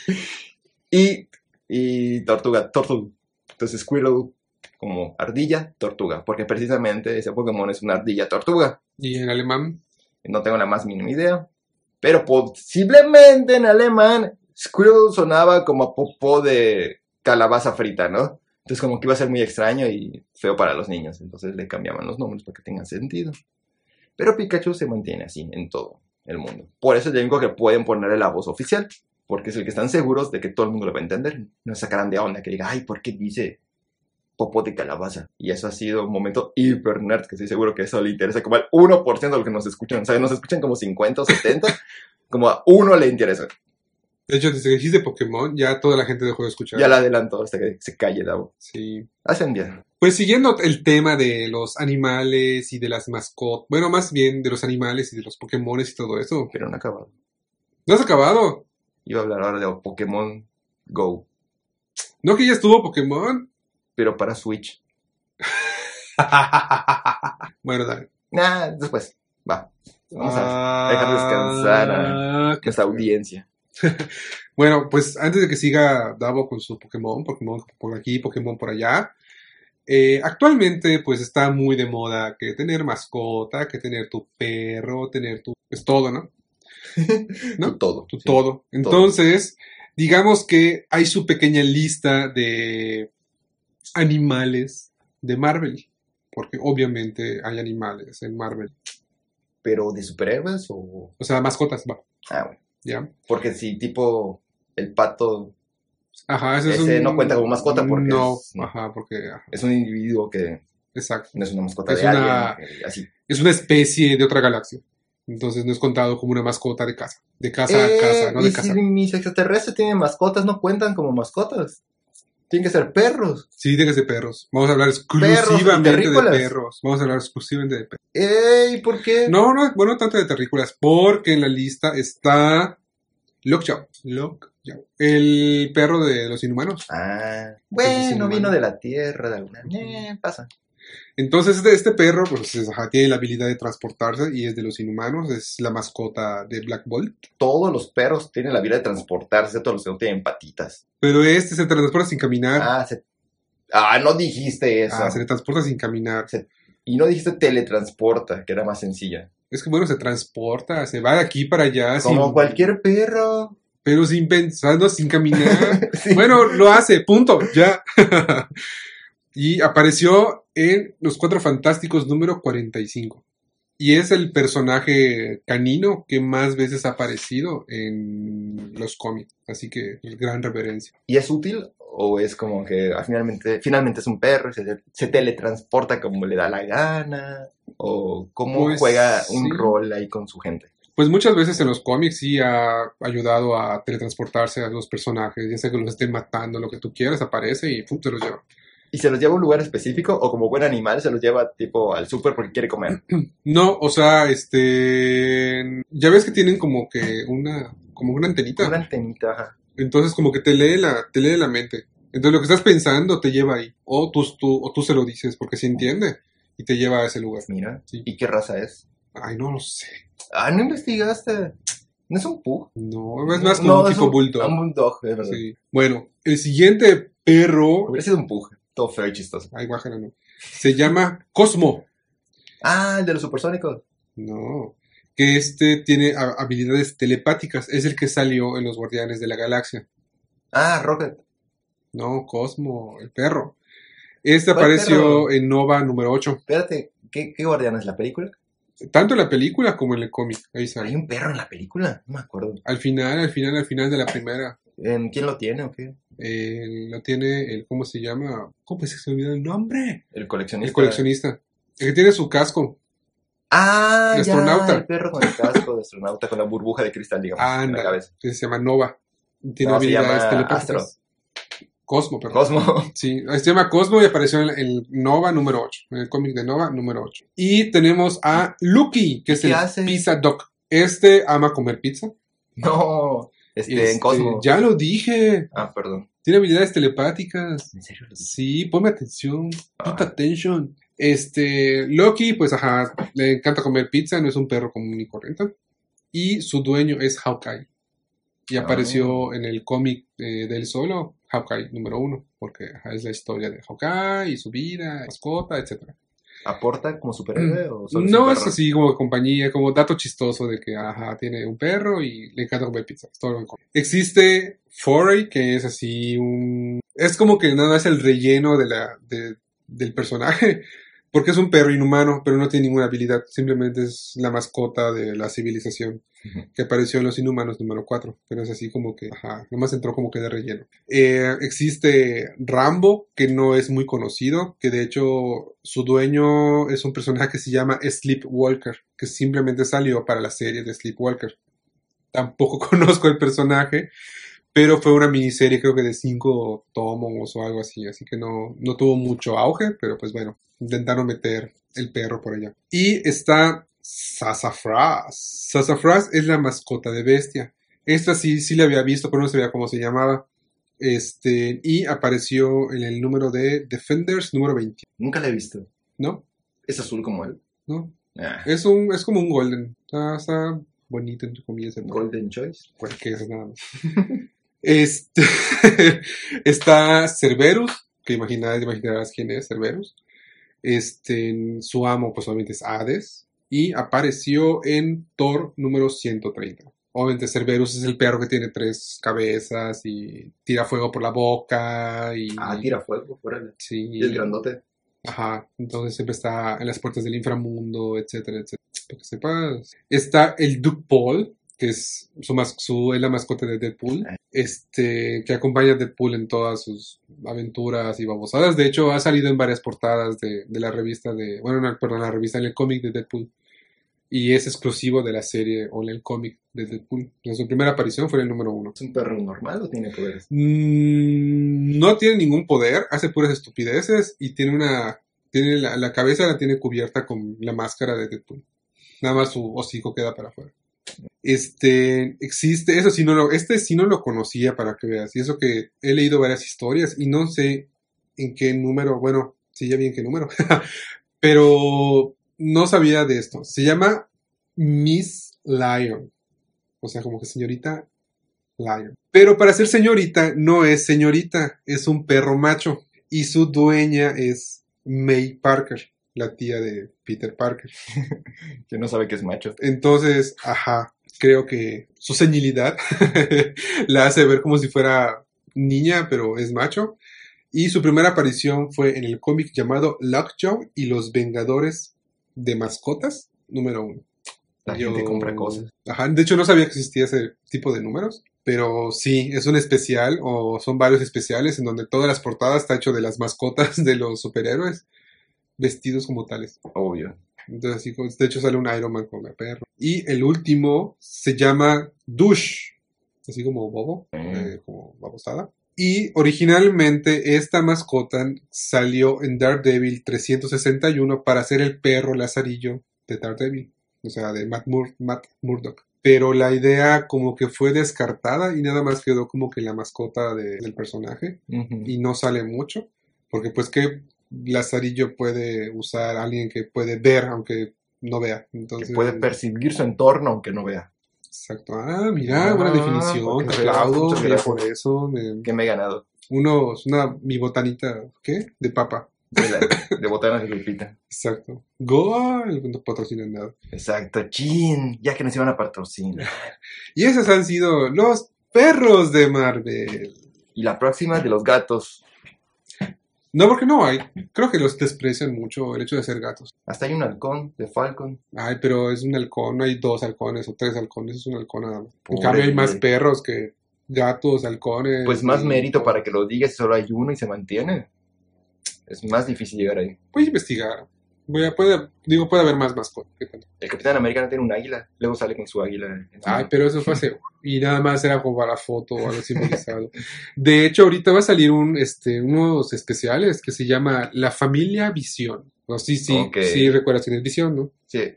Speaker 1: y, y tortuga, tortuga. Entonces Squirtle como ardilla, tortuga, porque precisamente ese Pokémon es una ardilla tortuga.
Speaker 2: ¿Y en alemán?
Speaker 1: No tengo la más mínima idea. Pero posiblemente en alemán, Squirrel sonaba como a popó de calabaza frita, ¿no? Entonces como que iba a ser muy extraño y feo para los niños. Entonces le cambiaban los nombres para que tengan sentido. Pero Pikachu se mantiene así en todo el mundo. Por eso es el que pueden ponerle la voz oficial. Porque es el que están seguros de que todo el mundo lo va a entender. No sacarán de onda que diga, ay, ¿por qué dice popó de calabaza? Y eso ha sido un momento hiper nerd, que estoy seguro que eso le interesa como al 1% de los que nos escuchan. O nos escuchan como 50 o 70. como a uno le interesa.
Speaker 2: De hecho, desde que dijiste Pokémon, ya toda la gente dejó de escuchar.
Speaker 1: Ya la adelanto hasta que se calle Davo.
Speaker 2: Sí.
Speaker 1: Hacen bien.
Speaker 2: Pues siguiendo el tema de los animales y de las mascotas, bueno, más bien de los animales y de los Pokémones y todo eso.
Speaker 1: Pero no ha acabado.
Speaker 2: ¿No has acabado?
Speaker 1: Iba a hablar ahora de Pokémon Go,
Speaker 2: No que ya estuvo Pokémon.
Speaker 1: pero para Switch.
Speaker 2: bueno, dale.
Speaker 1: Nah, después. Va. Vamos a dejar descansar a
Speaker 2: Ah,
Speaker 1: nuestra audiencia.
Speaker 2: Bueno, pues antes de que siga Davo con su Pokémon, Pokémon por aquí, Pokémon por allá, eh, actualmente pues está muy de moda que tener mascota, que tener tu perro, tener tu... es todo, ¿no? ¿No?
Speaker 1: Todo.
Speaker 2: Tu
Speaker 1: sí.
Speaker 2: todo. Entonces, digamos que hay su pequeña lista de animales de Marvel, porque obviamente hay animales en Marvel.
Speaker 1: Pero de superhéroes o.
Speaker 2: O sea, mascotas, va,
Speaker 1: Ah, bueno.
Speaker 2: ¿Ya?
Speaker 1: Porque si tipo el pato
Speaker 2: Ajá, ese, es
Speaker 1: Ese
Speaker 2: un...
Speaker 1: no cuenta como mascota porque
Speaker 2: No,
Speaker 1: es-
Speaker 2: ajá, porque... ajá,
Speaker 1: es un individuo que
Speaker 2: exacto.
Speaker 1: no es una mascota
Speaker 2: Es
Speaker 1: de
Speaker 2: una-
Speaker 1: alguien. eh, Así.
Speaker 2: Es una especie de otra galaxia. Entonces no es contado como una mascota de casa. De casa a
Speaker 1: Eh,
Speaker 2: casa, no
Speaker 1: y
Speaker 2: de
Speaker 1: si
Speaker 2: casa.
Speaker 1: mis extraterrestres tienen mascotas, no cuentan como mascotas. Tienen que ser perros.
Speaker 2: Sí, tiene que ser perros. Vamos a hablar exclusivamente de perros. Vamos a hablar exclusivamente de perros.
Speaker 1: Ey, ¿por qué?
Speaker 2: No, no, bueno, tanto de terrícolas, porque en la lista está Lockjaw. Lockjaw. El perro de los inhumanos.
Speaker 1: Ah, bueno, vino de la tierra, de alguna. Eh, pasa.
Speaker 2: Entonces, este, este perro, pues, es- ajá, tiene la habilidad de transportarse y es de los inhumanos. Es la mascota de Black Bolt.
Speaker 1: Todos los perros tienen la vida de transportarse, todos los que no tienen patitas.
Speaker 2: Pero este se transporta sin caminar.
Speaker 1: Ah, se- ah no dijiste eso.
Speaker 2: Ah, se le transporta sin caminar.
Speaker 1: Y no dijiste teletransporta, que era más sencilla.
Speaker 2: Es que bueno, se transporta, se va de aquí para allá.
Speaker 1: Como
Speaker 2: sin-
Speaker 1: cualquier perro.
Speaker 2: Pero sin pensando, sin caminar.
Speaker 1: Sí.
Speaker 2: bueno, lo hace, punto, ya. y apareció en Los Cuatro Fantásticos número 45. Y es el personaje canino que más veces ha aparecido en los cómics. Así que gran reverencia.
Speaker 1: ¿Y es útil? ¿O es como que ah, finalmente, finalmente es un perro y se, se teletransporta como le da la gana? ¿O cómo
Speaker 2: Pues,
Speaker 1: juega un
Speaker 2: sí.
Speaker 1: rol ahí con su gente?
Speaker 2: Pues muchas veces en los cómics sí ha ayudado a teletransportarse a los personajes, ya sea que los estén matando, lo que tú quieras, aparece y ¡pum! te los lleva.
Speaker 1: ¿Y se los lleva a un lugar específico? ¿O como buen animal se los lleva tipo al súper porque quiere comer?
Speaker 2: No, o sea, este, ya ves que tienen como que una, como una antenita.
Speaker 1: Una antenita, ajá.
Speaker 2: Entonces como que te lee la, te lee la mente. Entonces lo que estás pensando te lleva ahí. O tú, tú, o tú se lo dices porque se entiende y te lleva a ese lugar.
Speaker 1: Mira.
Speaker 2: Sí.
Speaker 1: ¿Y qué raza es?
Speaker 2: Ay, no lo sé.
Speaker 1: Ah, no investigaste. ¿No es un pug?
Speaker 2: No, es más como
Speaker 1: No,
Speaker 2: un tipo bulldog.
Speaker 1: Un bulldog, es verdad.
Speaker 2: Sí. Bueno, el siguiente perro,
Speaker 1: Hubiera sido un pug. Todo feo y chistoso.
Speaker 2: ay, guájala, no. Se llama Cosmo.
Speaker 1: Ah, el de los supersónicos.
Speaker 2: No. Que este tiene ha- habilidades telepáticas. Es el que salió en los Guardianes de la Galaxia.
Speaker 1: Ah, Rocket.
Speaker 2: No, Cosmo, el perro. Este
Speaker 1: ¿Cuál
Speaker 2: apareció
Speaker 1: perro?
Speaker 2: en Nova número 8.
Speaker 1: Espérate, ¿qué, qué guardián es la película?
Speaker 2: Tanto en la película como en el cómic. Ahí
Speaker 1: ¿Hay
Speaker 2: sale.
Speaker 1: un perro en la película? No me acuerdo.
Speaker 2: Al final, al final, al final de la primera.
Speaker 1: ¿En ¿Quién lo tiene o qué?
Speaker 2: Eh, lo tiene el, ¿cómo se llama? ¿Cómo se me olvidó el nombre?
Speaker 1: El coleccionista.
Speaker 2: El coleccionista. El que tiene su casco.
Speaker 1: Ah,
Speaker 2: El
Speaker 1: ya,
Speaker 2: astronauta.
Speaker 1: el perro con el casco de astronauta con la burbuja de cristal, digamos, en la cabeza.
Speaker 2: se llama Nova. Tiene
Speaker 1: No,
Speaker 2: habilidades telepáticas. Cosmo, perdón.
Speaker 1: Cosmo.
Speaker 2: Sí, se llama Cosmo y apareció en el Nova número 8, en el cómic de Nova número 8. Y tenemos a Lucky, que es
Speaker 1: ¿Qué
Speaker 2: el
Speaker 1: hace?
Speaker 2: Pizza Doc. Este ama comer pizza.
Speaker 1: No, este,
Speaker 2: Este,
Speaker 1: en Cosmo.
Speaker 2: Ya lo dije.
Speaker 1: Ah, perdón.
Speaker 2: Tiene habilidades telepáticas.
Speaker 1: ¿En serio?
Speaker 2: Sí, ponme atención. Put
Speaker 1: Ah.
Speaker 2: attention. Este, Loki, pues ajá, le encanta comer pizza, no es un perro común y corriente. Y su dueño es Hawkeye. Y
Speaker 1: Ah.
Speaker 2: apareció en el cómic eh, del solo, Hawkeye número uno, porque ajá, es la historia de Hawkeye y su vida, mascota, etcétera.
Speaker 1: ¿Aporta como superhéroe o solo
Speaker 2: No es así como compañía, como dato chistoso de que ajá, tiene un perro y le encanta comer pizza. Es todo lo que come. Existe Foray, que es así un... Es como que nada más el relleno de la, de- del personaje, porque es un perro inhumano, pero no tiene ninguna habilidad. Simplemente es la mascota de la civilización que apareció en Los Inhumanos número 4, pero es así como que, ajá, nomás entró como que de relleno. Eh, existe Rambo, que no es muy conocido, que de hecho su dueño es un personaje que se llama Sleepwalker, que simplemente salió para la serie de Sleepwalker. Tampoco conozco el personaje, pero fue una miniserie creo que de cinco tomos o algo así, así que no, no tuvo mucho auge, pero pues bueno, intentaron meter el perro por allá. Y está Sassafras. Sassafras es la mascota de Bestia. Esta sí, sí la había visto, pero no sabía cómo se llamaba. Este, y apareció en el número de Defenders número 20,
Speaker 1: Nunca la he visto.
Speaker 2: ¿no?
Speaker 1: Es azul como él.
Speaker 2: ¿No?
Speaker 1: Ah,
Speaker 2: Es un, es como un golden. Está, está bonito entre comillas.
Speaker 1: Golden Choice.
Speaker 2: cualquier nada más. Este está Cerberus, que imaginarás, imaginarás quién es Cerberus. Este, su amo, pues obviamente es Hades. Y apareció en Thor número 130. Obviamente Cerberus es el perro que tiene tres cabezas y tira fuego por la boca y...
Speaker 1: Ah, tira fuego, órale.
Speaker 2: Sí.
Speaker 1: Y es grandote.
Speaker 2: Ajá, entonces siempre está en las puertas del inframundo, etcétera, etcétera. Para que sepas. Está el Duke Paul, que es su, mas- su es la mascota de Deadpool, este, que acompaña a Deadpool en todas sus aventuras y babosadas. De hecho, ha salido en varias portadas de, de la revista de, bueno, no, perdón, la revista en el cómic de Deadpool. Y es exclusivo de la serie o en el cómic de Deadpool. En su primera aparición fue el número uno.
Speaker 1: ¿Es un perro normal o tiene poderes?
Speaker 2: Mm, no tiene ningún poder, hace puras estupideces y tiene una. Tiene la, la cabeza la tiene cubierta con la máscara de Deadpool. Nada más su hocico queda para afuera. Este existe, eso sí no lo, este sí no lo conocía para que veas. Y eso que he leído varias historias y no sé en qué número, bueno, sí ya vi en qué número, pero no sabía de esto. Se llama Miss Lion. O sea, como que señorita Lion. Pero para ser señorita no es señorita, es un perro macho. Y su dueña es May Parker, la tía de Peter Parker.
Speaker 1: Que no sabe que es macho.
Speaker 2: Entonces, ajá, creo que su senilidad la hace ver como si fuera niña, pero es macho. Y su primera aparición fue en el cómic llamado Lockjaw y los Vengadores de Mascotas, número uno.
Speaker 1: La
Speaker 2: Yo-
Speaker 1: gente compra cosas.
Speaker 2: Ajá, de hecho no sabía que existía ese tipo de números, pero sí, es un especial o son varios especiales en donde todas las portadas está hecho de las mascotas de los superhéroes vestidos como tales.
Speaker 1: Obvio.
Speaker 2: Entonces, así como- de hecho sale un Iron Man con la perro. Y el último se llama Douche, así como bobo, eh, como babosada. Y originalmente esta mascota salió en Daredevil 361 para ser el perro lazarillo de Daredevil, o sea, de Matt, Mur- Matt Murdock. Pero la idea como que fue descartada y nada más quedó como que la mascota de- del personaje y no sale mucho, porque pues que Lazarillo puede usar a alguien que puede ver aunque no vea. Entonces,
Speaker 1: Que puede percibir su entorno aunque no vea.
Speaker 2: Exacto. Ah, mira,
Speaker 1: Ah,
Speaker 2: buena definición. Te aplaudo. mira, por eso. me-
Speaker 1: Que me he ganado.
Speaker 2: unos, una, mi botanita, ¿qué? De papa.
Speaker 1: De, la- de botanas de Lupita.
Speaker 2: Exacto. Gol, no patrocinan nada.
Speaker 1: Exacto. Chin. Ya que nos iban a patrocinar.
Speaker 2: Y esos han sido los perros de Marvel.
Speaker 1: Y la próxima de los gatos.
Speaker 2: No, porque no hay. Creo que los desprecian mucho el hecho de ser gatos.
Speaker 1: Hasta hay un halcón de Falcon.
Speaker 2: Ay, pero es un halcón, no hay dos halcones o tres halcones, es un halcón nada más. En cambio hay más perros que gatos, halcones.
Speaker 1: Pues más
Speaker 2: y-
Speaker 1: mérito para que lo digas solo hay uno y se mantiene. Es más difícil llegar ahí.
Speaker 2: Voy a investigar. Voy puede, digo, puede haber más mascotas.
Speaker 1: El Capitán América no tiene un águila. Luego sale con su águila. en su
Speaker 2: Ay,
Speaker 1: mano.
Speaker 2: pero eso fue hace... Y nada más era como para foto o algo simbolizado. De hecho, ahorita va a salir un, este, unos especiales que se llama La Familia Visión. No, sí, sí,
Speaker 1: Ok.
Speaker 2: sí, recuerdas quién es Visión, ¿no?
Speaker 1: Sí.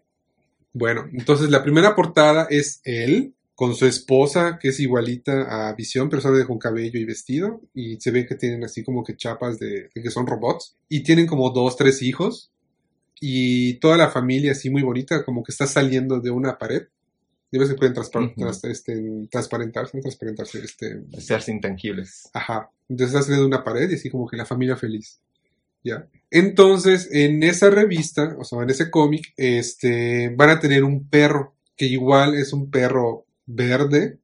Speaker 2: Bueno, entonces la primera portada es él con su esposa, que es igualita a Visión, pero solo con cabello y vestido. Y se ve que tienen así como que chapas de, de que son robots. Y tienen como dos, tres hijos. Y toda la familia así muy bonita, como que está saliendo de una pared. Y ves que pueden transpa-
Speaker 1: Ujú.
Speaker 2: tras- este, transparentarse, no transparentarse, este,
Speaker 1: Hacerse intangibles.
Speaker 2: Ajá. Entonces está saliendo de una pared y así como que la familia feliz. ¿Ya? Entonces, en esa revista, o sea, en ese cómic, este, van a tener un perro, que igual es un perro verde,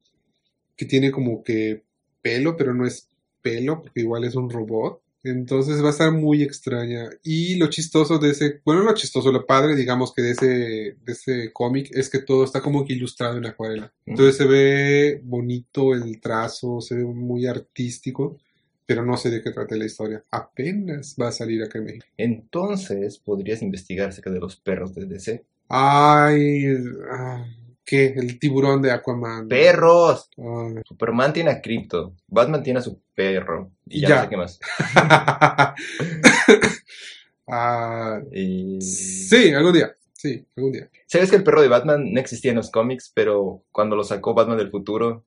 Speaker 2: que tiene como que pelo, pero no es pelo, porque igual es un robot. Entonces va a estar muy extraña. Y lo chistoso de ese, bueno, lo chistoso, lo padre, digamos que de ese, de ese cómic es que todo está como que ilustrado en acuarela. Entonces se ve bonito el trazo, se ve muy artístico, pero no sé de qué trata la historia. Apenas va a salir acá en México.
Speaker 1: Entonces podrías investigar acerca de los perros de DC.
Speaker 2: Ay, ah, ¿qué? El tiburón de Aquaman.
Speaker 1: ¡Perros!
Speaker 2: Ay.
Speaker 1: Superman tiene a Crypto. Batman tiene a su perro. Y ya,
Speaker 2: Ya.
Speaker 1: no sé qué más.
Speaker 2: Ah,
Speaker 1: Y...
Speaker 2: sí, algún día. Sí, algún día.
Speaker 1: ¿Sabes que el perro de Batman no existía en los cómics, pero cuando lo sacó Batman del futuro,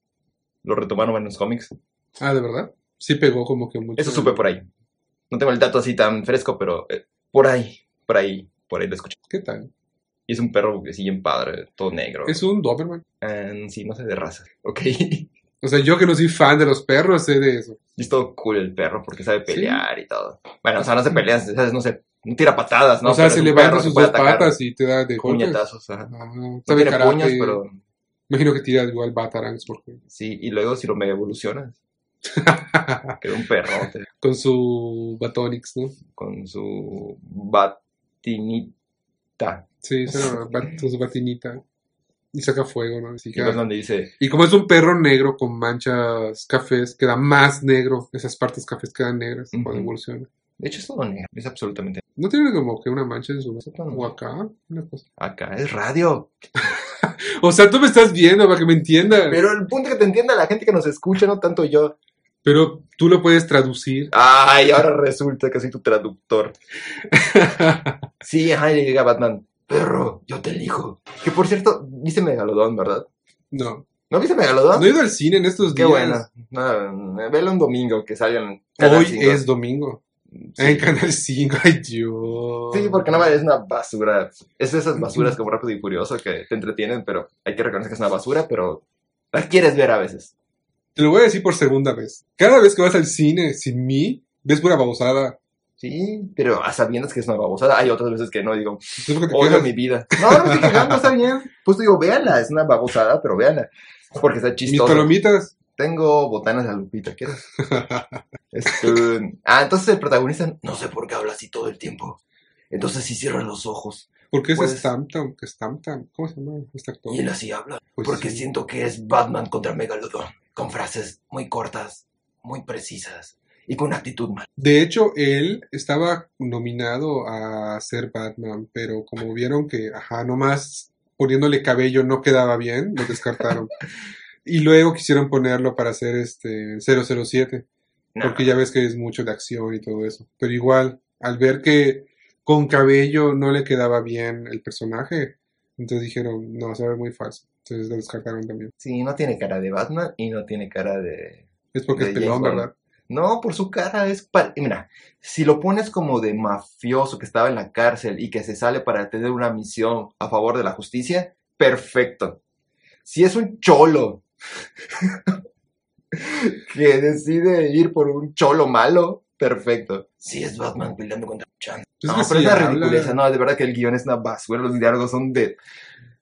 Speaker 1: Lo retomaron en los cómics.
Speaker 2: Ah, ¿de verdad? Sí pegó como que mucho.
Speaker 1: Eso supe por ahí. No tengo el dato así tan fresco, pero eh, por ahí, por ahí, por ahí lo escuché.
Speaker 2: ¿Qué tal?
Speaker 1: Y es un perro que sigue en padre, todo negro.
Speaker 2: Es un Doberman.
Speaker 1: Eh, sí, no sé de raza. Ok.
Speaker 2: O sea, yo que no soy fan de los perros, sé de eso.
Speaker 1: Y es todo cool el perro porque sabe pelear y todo. Bueno, o sea, no se pelea, ¿sabes? no se no tira patadas, ¿no?
Speaker 2: o sea,
Speaker 1: Pero
Speaker 2: se levanta
Speaker 1: perro
Speaker 2: sus dos patas y te da de golpes.
Speaker 1: Puñetazos, ajá.
Speaker 2: Ah,
Speaker 1: No
Speaker 2: sabe
Speaker 1: tiene
Speaker 2: karate.
Speaker 1: puños, pero
Speaker 2: Imagino que tira igual batarangs porque...
Speaker 1: sí. Y luego si lo mega evolucionas, queda un perrote
Speaker 2: Con su Batonix, ¿no?
Speaker 1: con su
Speaker 2: Sí, con su batinita. Y saca fuego, ¿no?
Speaker 1: Y
Speaker 2: que-
Speaker 1: es donde dice,
Speaker 2: Y como es un perro negro con manchas cafés, queda más negro. Esas partes cafés quedan negras cuando
Speaker 1: Ujú.
Speaker 2: evoluciona.
Speaker 1: de hecho es todo negro, es absolutamente
Speaker 2: ¿No tiene como que una mancha en su
Speaker 1: no.
Speaker 2: o acá? Una cosa.
Speaker 1: acá, es radio.
Speaker 2: O sea, tú me estás viendo para que me entiendas. Pero,
Speaker 1: Pero el punto que te entienda la gente que nos escucha, no tanto yo.
Speaker 2: Tú lo puedes traducir.
Speaker 1: Ay, ahora resulta que soy tu traductor. Sí, ajá, y le llega Batman. Perro, yo te elijo. Que por cierto, dice Megalodón, ¿verdad?
Speaker 2: no.
Speaker 1: ¿No viste Megalodón?
Speaker 2: No he ido al cine en estos
Speaker 1: Qué
Speaker 2: días.
Speaker 1: bueno. No, velo un domingo que salgan.
Speaker 2: Hoy es domingo.
Speaker 1: Sí.
Speaker 2: En Canal 5. Ay, Dios.
Speaker 1: Sí, porque no es una basura. Es de esas basuras como rápido y furioso que te entretienen, pero hay que reconocer que es una basura, pero la quieres ver a veces.
Speaker 2: Te lo voy a decir por segunda vez. Cada vez que vas al cine sin mí, ves pura babosada.
Speaker 1: Sí, pero a sabiendas que es una babosada. Hay otras veces que no, digo, odio mi vida. No, no estoy quejando, está bien. Pues digo, véanla, es una babosada, pero véanla. Porque está
Speaker 2: Mis
Speaker 1: chistoso.
Speaker 2: palomitas.
Speaker 1: Tengo botanas de Lupita, ¿quieres? Este, ah, entonces el protagonista, no sé por qué habla así todo el tiempo. Entonces sí cierra los ojos.
Speaker 2: ¿Por qué es
Speaker 1: Pues-
Speaker 2: Stamptown? ¿Cómo se llama este actor?
Speaker 1: Y él así habla.
Speaker 2: Pues
Speaker 1: porque
Speaker 2: sí.
Speaker 1: siento que es Batman contra Megalodon. Con frases muy cortas, muy precisas y con actitud mal.
Speaker 2: De hecho, él estaba nominado a ser Batman, pero como vieron que, ajá, nomás poniéndole cabello no quedaba bien, lo descartaron. y luego quisieron ponerlo para hacer este 007,
Speaker 1: Nah.
Speaker 2: porque ya ves que es mucho de acción y todo eso. Pero igual, al ver que con cabello no le quedaba bien el personaje, entonces dijeron, no, se ve muy falso. Entonces lo descartaron también.
Speaker 1: Sí, no tiene cara de Batman y no tiene cara de...
Speaker 2: Es porque
Speaker 1: De
Speaker 2: es pelón. ¿verdad?
Speaker 1: No, por su cara es... pa- Mira, si lo pones como de mafioso que estaba en la cárcel y que se sale para tener una misión a favor de la justicia, perfecto. Si es un cholo que decide ir por un cholo malo, perfecto. Si es Batman peleando contra Chan.
Speaker 2: Pues
Speaker 1: no, pero es una
Speaker 2: habla.
Speaker 1: ridiculez. No, de verdad que el guion es una basura. Los diálogos son de,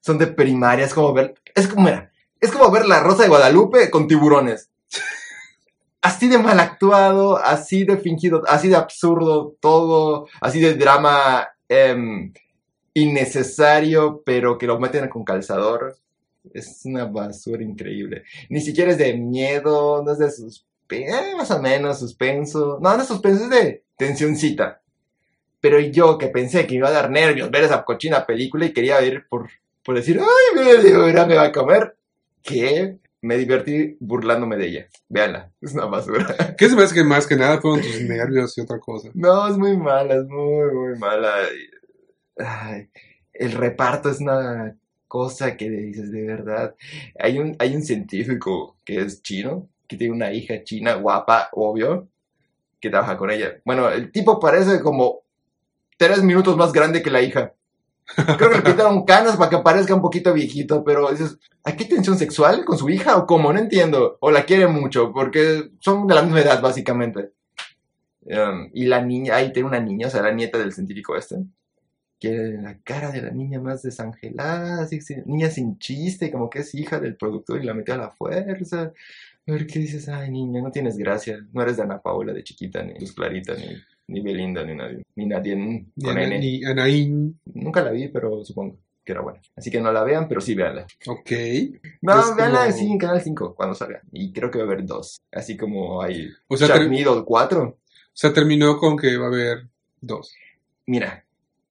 Speaker 1: son de primaria. Es como ver, es como, mira, es como ver la Rosa de Guadalupe con tiburones. Así de mal actuado, así de fingido, así de absurdo, todo, así de drama em, innecesario, pero que lo meten con calzador. Es una basura increíble. Ni siquiera es de miedo, no es de suspenso, más o menos suspenso. No, no es suspenso, es de tensioncita. Pero yo que pensé que me iba a dar nervios ver esa cochina película y quería ir por, por decir, ay, me, ahora me va a comer. ¿Qué? Me divertí burlándome de ella. Véanla, es una basura.
Speaker 2: ¿Qué se hace que más que nada fueron tus nervios y otra cosa?
Speaker 1: No, es muy mala, es muy, muy mala. Ay, el reparto es una cosa que dices de verdad. Hay un, hay un científico que es chino, que tiene una hija china guapa, obvio, que trabaja con ella. Bueno, el tipo parece como tres minutos más grande que la hija. Creo que le quitaron canas para que parezca un poquito viejito, pero dices, ¿hay qué tensión sexual con su hija o cómo? No entiendo. O la quiere mucho, porque son de la misma edad, básicamente. Um, y la niña, ahí tiene una niña, o sea, la nieta del científico este, que la cara de la niña más desangelada, niña sin chiste, como que es hija del productor y la metió a la fuerza. A ver qué dices, ay niña, no tienes gracia, no eres de Ana Paula de chiquita, ni Luz Clarita, ni, ni Belinda, ni nadie, ni nadie
Speaker 2: Ni,
Speaker 1: con
Speaker 2: Ana-
Speaker 1: N.
Speaker 2: ni Anaín.
Speaker 1: Nunca la vi, pero supongo que era buena. Así que no la vean, pero sí véanla.
Speaker 2: Ok.
Speaker 1: No,
Speaker 2: Es
Speaker 1: véanla
Speaker 2: como-
Speaker 1: sí en Canal 5 cuando salga. Y creo que va a haber dos. Así como hay
Speaker 2: O sea,
Speaker 1: Sharknado 4.
Speaker 2: o sea, terminó con que va a haber dos.
Speaker 1: Mira,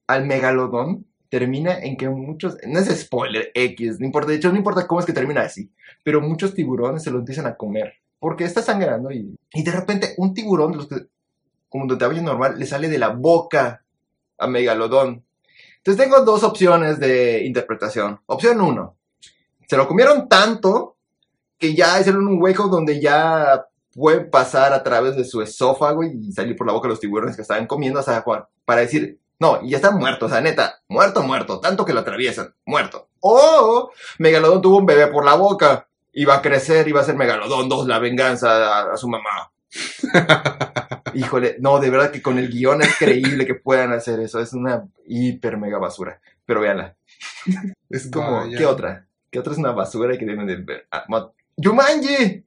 Speaker 1: al megalodón termina en que muchos, no es spoiler X, no importa, de hecho no importa cómo es que termina así, pero muchos tiburones se lo empiezan a comer, porque está sangrando y, y de repente un tiburón de los que, como tamaño normal, le sale de la boca a megalodón. Entonces tengo dos opciones de interpretación. Opción uno, se lo comieron tanto que ya hicieron un hueco donde ya pueden pasar a través de su esófago y salir por la boca los tiburones que estaban comiendo, o sea, para decir, no, y ya está muerto, o sea, neta, muerto, muerto, tanto que lo atraviesan, muerto. O Megalodón tuvo un bebé por la boca, iba a crecer, iba a ser Megalodón 2, la venganza a, a su mamá. Híjole, no, de verdad que con el guion es creíble que puedan hacer eso, es una hiper mega basura, pero véanla. Es como. ¿qué otra? ¿Qué otra es una basura que deben de ver? Ah, ma- ¡Jumanji!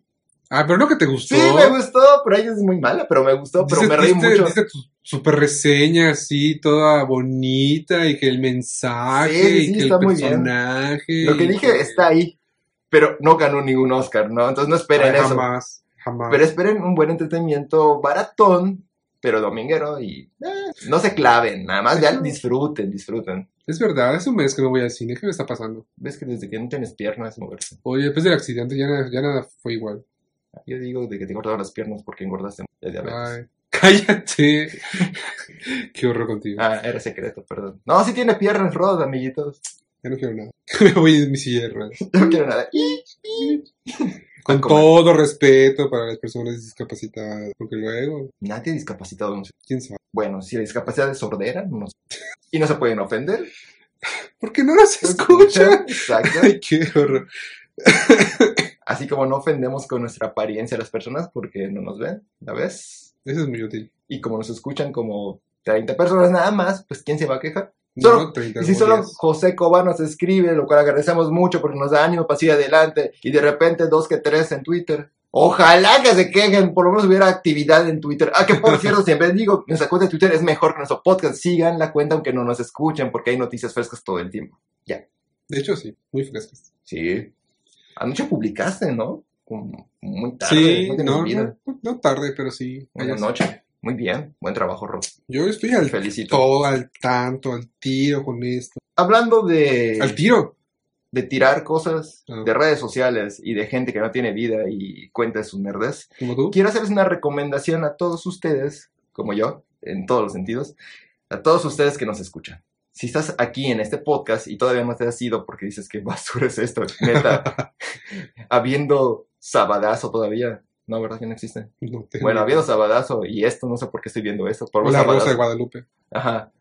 Speaker 2: Ah, pero no que te gustó.
Speaker 1: Sí, me gustó, pero ella es muy mala, pero me gustó, pero me reí
Speaker 2: diste-
Speaker 1: mucho.
Speaker 2: diste tu super reseña así, toda bonita, y que el mensaje,
Speaker 1: Sí, sí,
Speaker 2: y que
Speaker 1: está
Speaker 2: el
Speaker 1: muy bien.
Speaker 2: personaje.
Speaker 1: Lo que dije está ahí, pero no ganó ningún Oscar, ¿no? Entonces no esperen
Speaker 2: Ay,
Speaker 1: eso.
Speaker 2: Jamás, jamás.
Speaker 1: Pero esperen un buen entretenimiento baratón, pero dominguero y eh, no se claven, nada más vean, disfruten, disfruten.
Speaker 2: Es verdad, es un mes que no voy al cine. ¿Qué me está pasando?
Speaker 1: Ves que desde que no tienes piernas, moverse.
Speaker 2: Oye, después del accidente ya, nada- ya nada fue igual.
Speaker 1: Yo digo de que te cortaron las piernas porque engordaste de diabetes.
Speaker 2: Ay, cállate. Qué horror contigo.
Speaker 1: Ah, era secreto, perdón. No, sí tiene piernas, Rod, amiguitos.
Speaker 2: Ya no quiero nada. Me voy en mi silla de ruedas.
Speaker 1: No quiero nada.
Speaker 2: Con
Speaker 1: comer.
Speaker 2: todo respeto para las personas discapacitadas. Porque luego,
Speaker 1: Nadie discapacitado. no sé.
Speaker 2: quién sabe.
Speaker 1: Bueno, si la discapacidad es sordera, no sé. Y no se pueden ofender.
Speaker 2: Porque no nos escuchan.
Speaker 1: Exacto.
Speaker 2: Ay, qué horror.
Speaker 1: Así como no ofendemos con nuestra apariencia a las personas porque no nos ven, ¿la ves?
Speaker 2: Eso es muy útil.
Speaker 1: Y como nos escuchan como 30 personas nada más, pues ¿quién se va a quejar?
Speaker 2: No,
Speaker 1: Solo-
Speaker 2: 30
Speaker 1: Y si solo
Speaker 2: días.
Speaker 1: José Coba nos escribe, lo cual agradecemos mucho porque nos da ánimo para seguir adelante, y de repente dos que tres en Twitter. Ojalá que se quejen, por lo menos hubiera actividad en Twitter. Ah, que por cierto, siempre digo, nuestra cuenta de Twitter es mejor que nuestro podcast. Sigan la cuenta aunque no nos escuchen porque hay noticias frescas todo el tiempo.
Speaker 2: De hecho, sí, muy frescas.
Speaker 1: Sí. Anoche publicaste, ¿no? Como Muy tarde.
Speaker 2: Sí,
Speaker 1: no
Speaker 2: no, no, no tarde, pero sí.
Speaker 1: Buenas noches. Muy bien. Buen trabajo, Rob.
Speaker 2: Yo estoy al
Speaker 1: Felicito.
Speaker 2: todo, al tanto, al tiro con esto.
Speaker 1: Hablando de,
Speaker 2: Al tiro.
Speaker 1: de tirar cosas
Speaker 2: Ah.
Speaker 1: de redes sociales y de gente que no tiene vida y cuenta sus nerdes,
Speaker 2: Como tú.
Speaker 1: quiero hacerles una recomendación a todos ustedes, como yo, en todos los sentidos, a todos ustedes que nos escuchan. Si estás aquí en este podcast y todavía no te has ido porque dices que basura es esto, neta, habiendo sabadazo todavía. No, ¿verdad que no existe?
Speaker 2: No
Speaker 1: Bueno,
Speaker 2: idea.
Speaker 1: habiendo sabadazo y esto, no sé por qué estoy viendo esto. Por
Speaker 2: O la. Rosa de Guadalupe.
Speaker 1: Ajá.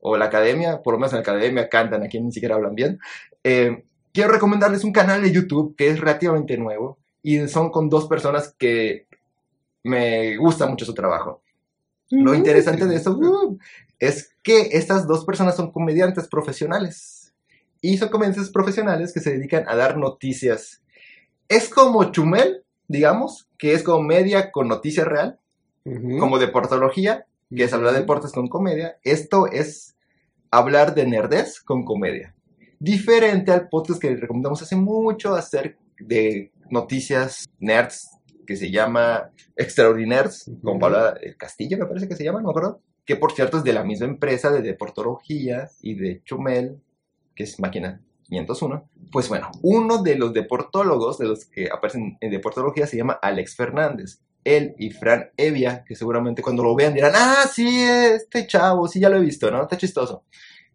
Speaker 1: O la academia, por lo menos en la academia cantan, aquí ni siquiera hablan bien. Eh, quiero recomendarles un canal de YouTube que es relativamente nuevo y son con dos personas que me gusta mucho su trabajo. Lo interesante de esto uh, es que estas dos personas son comediantes profesionales. Y son comediantes profesionales que se dedican a dar noticias. Es como Chumel, digamos, que es comedia con noticia real, como deportología, que es hablar de deportes con comedia. Esto es hablar de nerdez con comedia. Diferente al podcast que recomendamos hace mucho hacer de noticias nerds, que se llama Extraordiners,
Speaker 2: Ujú.
Speaker 1: con Paula Castillo, me parece que se llama, no acuerdo. Que por cierto es de la misma empresa de deportología y de Chumel, que es Máquina 501. Pues bueno, uno de los deportólogos de los que aparecen en deportología se llama Alex Fernández él y Fran Evia, que seguramente cuando lo vean dirán, ah, sí, este chavo, sí, ya lo he visto, ¿no? Está chistoso.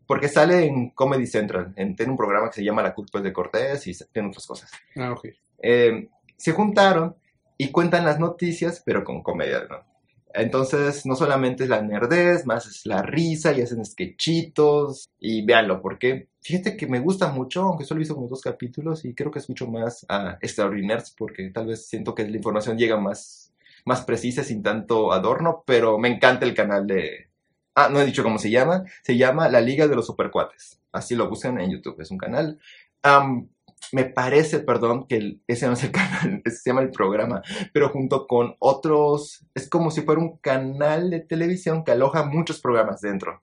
Speaker 1: Porque sale en Comedy Central, en, tiene un programa que se llama La culpa es de Cortés y tiene otras cosas.
Speaker 2: Ah, ok.
Speaker 1: Eh, se juntaron y cuentan las noticias, pero con comedia, ¿no? Entonces, no solamente es la nerdez, más es la risa y hacen sketchitos y véanlo, porque fíjate que me gusta mucho, aunque solo visto como dos capítulos y creo que escucho más a Extraordiners porque tal vez siento que la información llega más, más precisa sin tanto adorno, pero me encanta el canal de... Ah, no he dicho cómo se llama, se llama La Liga de los Supercuates, así lo buscan en YouTube, es un canal. Am, me parece, perdón, que el- ese no es el canal, ese se llama el programa, pero junto con otros, es como si fuera un canal de televisión que aloja muchos programas dentro.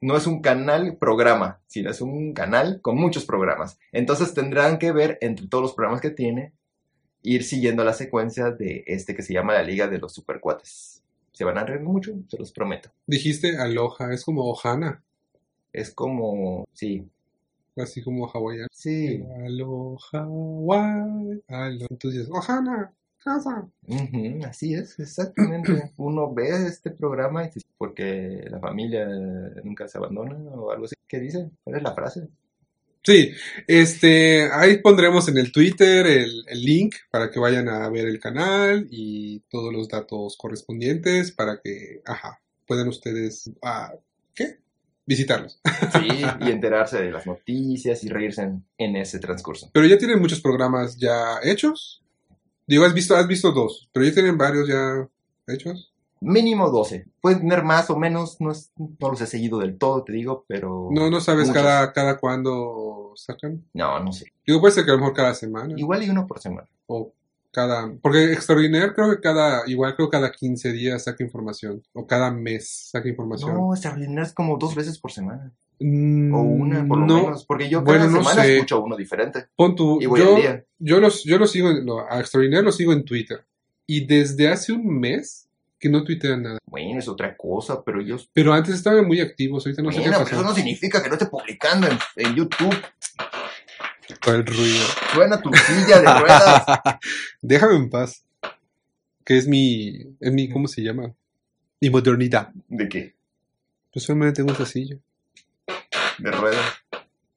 Speaker 1: No es un canal programa, sino es un canal con muchos programas. Entonces tendrán que ver entre todos los programas que tiene, ir siguiendo la secuencia de este que se llama la Liga de los Supercuates. Se van a reír mucho, se los prometo.
Speaker 2: Dijiste aloha, es como ohana,
Speaker 1: Es como, sí,
Speaker 2: así como hawaiano.
Speaker 1: sí.
Speaker 2: Aloha, Hawaii, alo. Entonces, ohana, casa.
Speaker 1: Así es, exactamente. Uno ve este programa y dice, porque la familia nunca se abandona o algo así. ¿Qué dice? ¿Cuál es la frase?
Speaker 2: Sí, este, ahí pondremos en el Twitter el, el link para que vayan a ver el canal y todos los datos correspondientes para que, ajá, puedan ustedes, ah, ¿qué? Visitarlos.
Speaker 1: Sí, y enterarse de las noticias y reírse en, en ese transcurso.
Speaker 2: Pero ya tienen muchos programas ya hechos. Digo, has visto, has visto dos, pero ya tienen varios ya hechos.
Speaker 1: Mínimo 12. Pueden tener más o menos, no, es, no los he seguido del todo, te digo, pero...
Speaker 2: No, no sabes
Speaker 1: muchos.
Speaker 2: cada, cada cuándo sacan.
Speaker 1: No, no sé.
Speaker 2: Digo, puede ser que a lo mejor cada semana.
Speaker 1: Igual y uno por semana.
Speaker 2: O cada, porque Extraordinaire creo que cada, igual creo cada 15 días saca información. O cada mes saca información.
Speaker 1: No, Extraordinario es como dos veces por semana.
Speaker 2: Mm,
Speaker 1: O una, por lo
Speaker 2: no,
Speaker 1: menos. Porque yo
Speaker 2: bueno,
Speaker 1: cada
Speaker 2: no
Speaker 1: semana
Speaker 2: sé.
Speaker 1: escucho uno diferente.
Speaker 2: Pon tu,
Speaker 1: Y voy
Speaker 2: yo,
Speaker 1: al día.
Speaker 2: yo los, yo los sigo, lo- a Extraordinaire lo sigo en Twitter. Y desde hace un mes que no tuitean nada.
Speaker 1: Bueno, es otra cosa, pero yo...
Speaker 2: Pero antes estaban muy activos, ahorita no sé
Speaker 1: Bueno,
Speaker 2: qué
Speaker 1: pero
Speaker 2: pasó.
Speaker 1: eso no significa que no esté publicando en, en YouTube.
Speaker 2: Todo el ruido.
Speaker 1: Suena tu silla de ruedas.
Speaker 2: Déjame en paz. Que es mi, es mi, ¿cómo se llama? Mi modernidad.
Speaker 1: ¿De qué?
Speaker 2: Pues solamente tengo esa silla.
Speaker 1: De ruedas.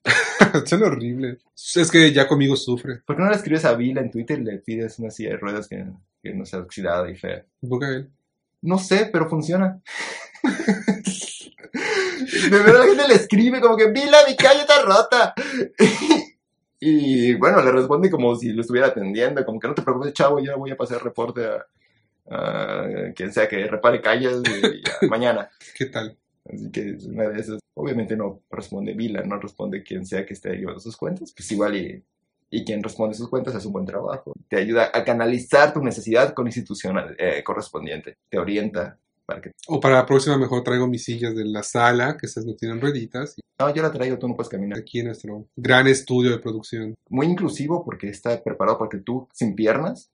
Speaker 2: Son horribles. Es que ya conmigo sufre.
Speaker 1: ¿Por qué no le escribes a Vila en Twitter y le pides una silla de ruedas que, que no sea oxidada y fea?
Speaker 2: Busca él.
Speaker 1: No sé, pero funciona. De verdad la gente le escribe como que Vila, mi calle está rota. Y bueno, le responde como si lo estuviera atendiendo, como que no te preocupes, chavo, ya voy a pasar reporte a, a quien sea que repare calles y mañana.
Speaker 2: ¿Qué tal?
Speaker 1: Así que una de esas. Obviamente no responde Vila, no responde quien sea que esté llevando sus cuentas. Pues igual y, y quien responde sus cuentas hace un buen trabajo. Te ayuda a canalizar tu necesidad con institucional eh, correspondiente. Te orienta para que...
Speaker 2: O para la próxima mejor traigo mis sillas de la sala, que estas no tienen rueditas. Y
Speaker 1: No, yo la traigo, tú no puedes caminar.
Speaker 2: aquí en nuestro gran estudio de producción.
Speaker 1: Muy inclusivo porque está preparado para que tú, sin piernas,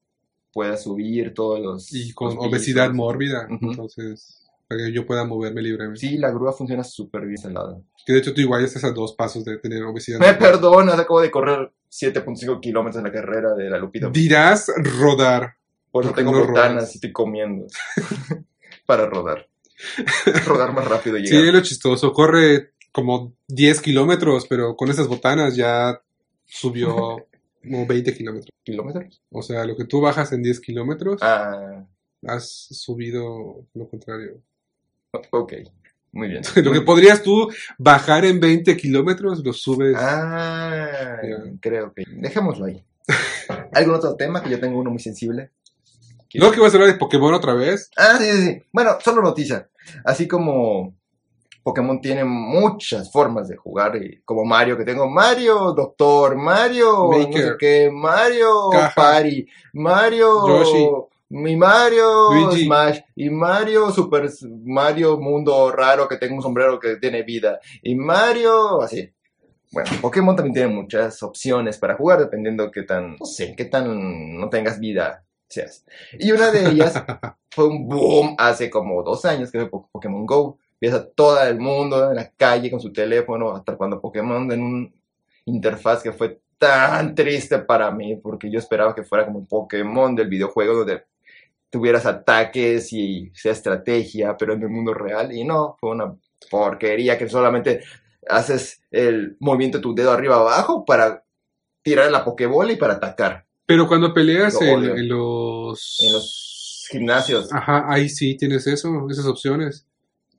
Speaker 1: puedas subir todos los...
Speaker 2: Y con
Speaker 1: los
Speaker 2: obesidad
Speaker 1: pisos.
Speaker 2: mórbida.
Speaker 1: Ujú.
Speaker 2: Entonces, para que yo pueda moverme libremente.
Speaker 1: Sí, la grúa funciona súper bien al lado.
Speaker 2: Que de hecho tú igual ya estás a dos pasos de tener obesidad.
Speaker 1: Me perdonas, acabo de correr 7.5 kilómetros en la carrera de la Lupita.
Speaker 2: Dirás rodar.
Speaker 1: Por eso tengo
Speaker 2: no
Speaker 1: botanas y estoy comiendo. para rodar. rodar más rápido y
Speaker 2: Sí,
Speaker 1: llegar.
Speaker 2: es lo chistoso. Corre como 10 kilómetros, pero con esas botanas ya subió como 20 kilómetros.
Speaker 1: ¿Kilómetros?
Speaker 2: O sea, lo que tú bajas en 10 kilómetros,
Speaker 1: Ah,
Speaker 2: has subido lo contrario.
Speaker 1: ok. Muy bien.
Speaker 2: Lo que podrías tú bajar en 20 kilómetros, lo subes.
Speaker 1: Ah,
Speaker 2: Ya.
Speaker 1: creo que. Dejémoslo ahí. ¿Algún otro tema? Que yo tengo uno muy sensible.
Speaker 2: ¿No que vas a hablar de Pokémon otra vez?
Speaker 1: Ah, sí, sí, sí. Bueno, solo noticia. Así como Pokémon tiene muchas formas de jugar, y como Mario, que tengo Mario, Doctor, Mario, no sé qué, Mario,
Speaker 2: Caja.
Speaker 1: Party, Mario,
Speaker 2: Yoshi.
Speaker 1: mi Mario,
Speaker 2: Luigi.
Speaker 1: Smash, y Mario, Super Mario, mundo raro que tengo un sombrero que tiene vida, y Mario, así. Bueno, Pokémon también tiene muchas opciones para jugar, dependiendo qué tan, no sé, qué tan no tengas vida seas. Y una de ellas fue un boom hace como dos años que fue Po- Pokémon Go. Ves a todo el mundo en la calle con su teléfono, atrapando Pokémon en un interfaz que fue tan triste para mí, porque yo esperaba que fuera como un Pokémon del videojuego donde tuvieras ataques y sea estrategia, pero en el mundo real, y no, fue una porquería que solamente haces el movimiento de tu dedo arriba abajo para tirar la Pokébola y para atacar
Speaker 2: Pero cuando peleas
Speaker 1: Lo
Speaker 2: en, los...
Speaker 1: en los gimnasios.
Speaker 2: Ajá, ahí sí tienes eso, esas opciones.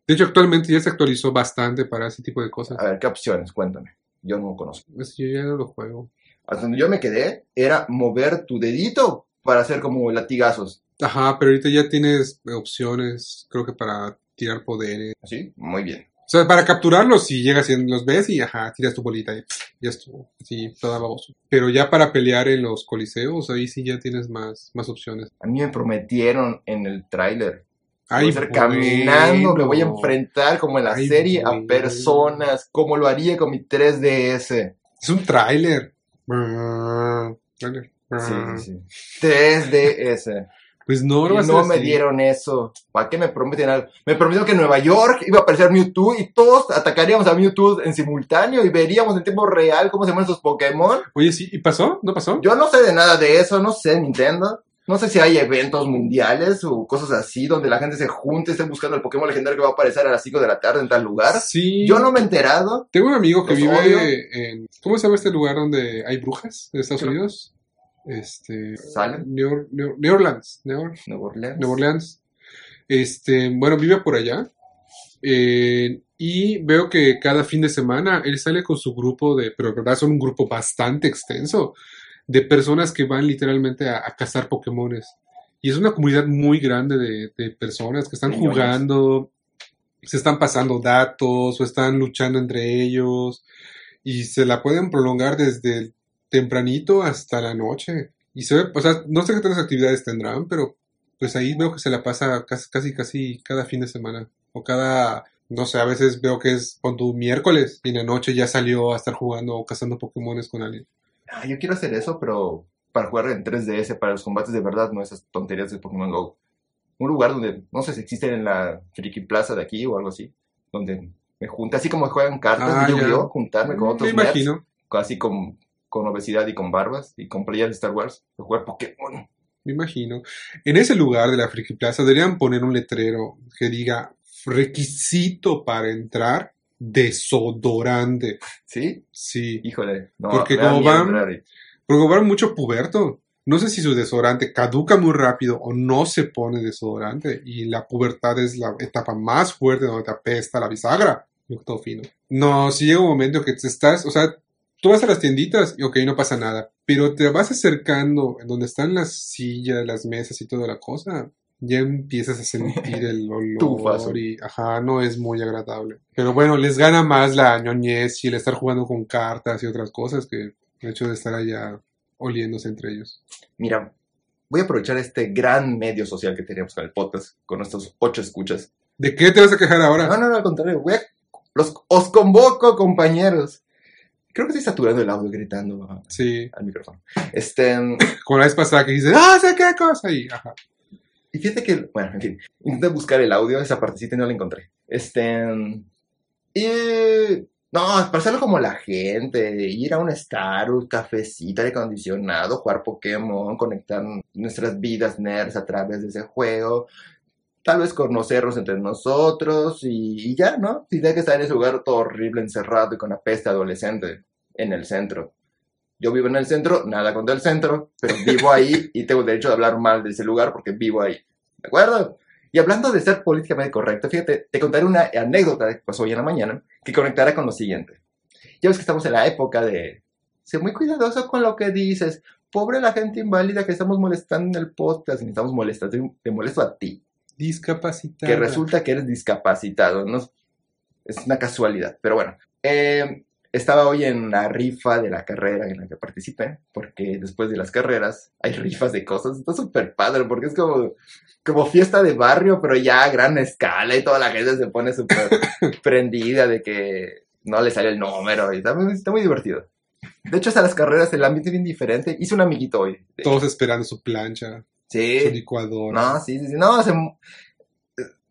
Speaker 2: De hecho, actualmente ya se actualizó bastante para ese tipo de cosas.
Speaker 1: A ver, ¿qué opciones? Cuéntame. Yo no conozco.
Speaker 2: Pues yo ya no lo juego.
Speaker 1: Hasta donde yo me quedé era mover tu dedito para hacer como latigazos.
Speaker 2: Ajá, pero ahorita ya tienes opciones, creo que para tirar poderes.
Speaker 1: ¿Sí? Muy bien.
Speaker 2: O sea, para capturarlos, si llegas y los ves y ajá, tiras tu bolita y pff, ya estuvo. Así, toda baboso. Pero ya para pelear en los coliseos, ahí sí ya tienes más, más opciones.
Speaker 1: A mí me prometieron en el tráiler. Voy a ser caminando, me voy a enfrentar como en la
Speaker 2: Ay,
Speaker 1: serie a personas, como lo haría con mi 3DS.
Speaker 2: Es un tráiler.
Speaker 1: Sí, sí, sí. 3DS.
Speaker 2: Pues no,
Speaker 1: Y
Speaker 2: no
Speaker 1: me
Speaker 2: así.
Speaker 1: dieron eso. ¿Para qué me prometen algo? Me prometieron que en Nueva York iba a aparecer Mewtwo y todos atacaríamos a Mewtwo en simultáneo y veríamos en tiempo real cómo se mueven esos Pokémon.
Speaker 2: Oye, sí, ¿y pasó? ¿No pasó?
Speaker 1: Yo no sé de nada de eso, no sé, Nintendo. No sé si hay eventos mundiales o cosas así donde la gente se junte, esté buscando el Pokémon legendario que va a aparecer a las 5 de la tarde en tal lugar.
Speaker 2: Sí.
Speaker 1: Yo no me he enterado.
Speaker 2: Tengo un amigo que
Speaker 1: Los
Speaker 2: vive
Speaker 1: odio.
Speaker 2: en. ¿Cómo se llama este lugar donde hay brujas de Estados
Speaker 1: Creo-
Speaker 2: Unidos? Este.
Speaker 1: ¿Salem?
Speaker 2: New, New- New Orleans. New,
Speaker 1: Orleans.
Speaker 2: Nueva Orleans. Este, bueno, vive por allá. Eh, y veo que cada fin de semana él sale con su grupo de, pero verdad son un grupo bastante extenso, de personas que van literalmente a, a cazar Pokémones. Y es una comunidad muy grande de, de personas que están jugando, se están pasando datos o están luchando entre ellos y se la pueden prolongar desde tempranito hasta la noche. Y se ve, o sea, no sé qué tantas actividades tendrán, pero pues ahí veo que se la pasa casi, casi, casi cada fin de semana. O cada, no sé, a veces veo que es con tu miércoles y en la noche ya salió a estar jugando o cazando Pokémones con alguien.
Speaker 1: Ah, yo quiero hacer eso, pero para jugar en 3DS, para los combates de verdad, no esas tonterías de Pokémon Go. Un lugar donde, no sé si existe en la Friki Plaza de aquí o algo así, donde me junte, así como juegan cartas
Speaker 2: Ah, ya.
Speaker 1: Yu-Gi-Oh, juntarme con
Speaker 2: Me
Speaker 1: otros nerds,
Speaker 2: imagino,
Speaker 1: así con, con obesidad y con barbas y con playas de Star Wars, de jugar Pokémon.
Speaker 2: me imagino. En ese lugar de la Friki Plaza deberían poner un letrero que diga requisito para entrar desodorante.
Speaker 1: ¿Sí?
Speaker 2: Sí.
Speaker 1: Híjole. No,
Speaker 2: Porque como van-. Porque va mucho puberto. No sé si su desodorante caduca muy rápido o no se pone desodorante. Y la pubertad es la etapa más fuerte donde te apesta la bisagra. Todo fino. No, si llega un momento que te estás, o sea, tú vas a las tienditas y ok, no pasa nada. Pero te vas acercando donde están las sillas, las mesas y toda la cosa. Ya empiezas a sentir el olor y, ajá, no es muy agradable. Pero bueno, les gana más la ñoñez y el estar jugando con cartas y otras cosas que el hecho de estar allá oliéndose entre ellos.
Speaker 1: Mira, voy a aprovechar este gran medio social que tenemos con el podcast, con nuestros ocho escuchas.
Speaker 2: ¿De qué te vas a quejar ahora?
Speaker 1: No, no, no, al contrario, voy a- los, os convoco, compañeros. Creo que estoy saturando el audio gritando
Speaker 2: Sí,
Speaker 1: al micrófono. Este,
Speaker 2: como la vez pasada que dices, ¡ah, sé qué cosa! Y, ajá.
Speaker 1: y fíjate que, bueno, en fin, intenté buscar el audio, esa partecita y no la encontré. Este, y, no, para hacerlo como la gente, ir a un Starbucks, cafecito, aire acondicionado, jugar Pokémon, conectar nuestras vidas nerds a través de ese juego, tal vez conocernos entre nosotros y, y ya, ¿no? Sin tener que estar en ese lugar todo horrible, encerrado y con la peste adolescente en el centro. Yo vivo en el centro, nada contra el centro, pero vivo ahí y tengo derecho de hablar mal de ese lugar porque vivo ahí. ¿De acuerdo? Y hablando de ser políticamente correcto, fíjate, te contaré una anécdota que pasó hoy en la mañana que conectará con lo siguiente. Ya ves que estamos en la época de ser muy cuidadoso con lo que dices. Pobre la gente inválida que estamos molestando en el podcast, ni estamos molestando, te molesto a ti
Speaker 2: Discapacitada.
Speaker 1: que resulta que eres discapacitado, ¿no? Es una casualidad, pero bueno. Eh, estaba hoy en la rifa de la carrera en la que participé, porque después de las carreras hay rifas de cosas, está súper padre, porque es como, como fiesta de barrio, pero ya a gran escala y toda la gente se pone súper prendida de que no le sale el número y está muy, está muy divertido. De hecho, hasta las carreras el ambiente es bien diferente. Hice un amiguito hoy.
Speaker 2: Todos esperando su plancha,
Speaker 1: Sí.
Speaker 2: su licuadora.
Speaker 1: No, sí, sí. No, se-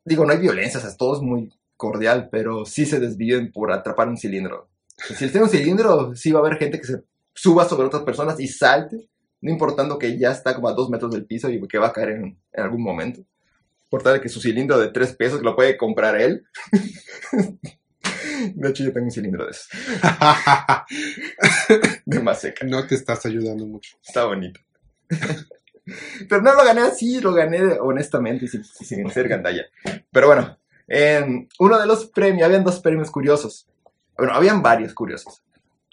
Speaker 1: digo, no hay violencia, o sea, todo es muy cordial, pero sí se desvíen por atrapar un cilindro. Si él tiene un cilindro, sí va a haber gente que se suba sobre otras personas y salte, no importando que ya está como a dos metros del piso y que va a caer en, en algún momento. Por tal que su cilindro de tres pesos lo puede comprar él. De hecho, yo tengo un cilindro de esos, de más seca.
Speaker 2: no te estás ayudando mucho.
Speaker 1: Está bonito. Pero no lo gané así, lo gané honestamente y sin, sin ser gandalla. Pero bueno, en uno de los premios, habían dos premios curiosos. Bueno, habían varios curiosos.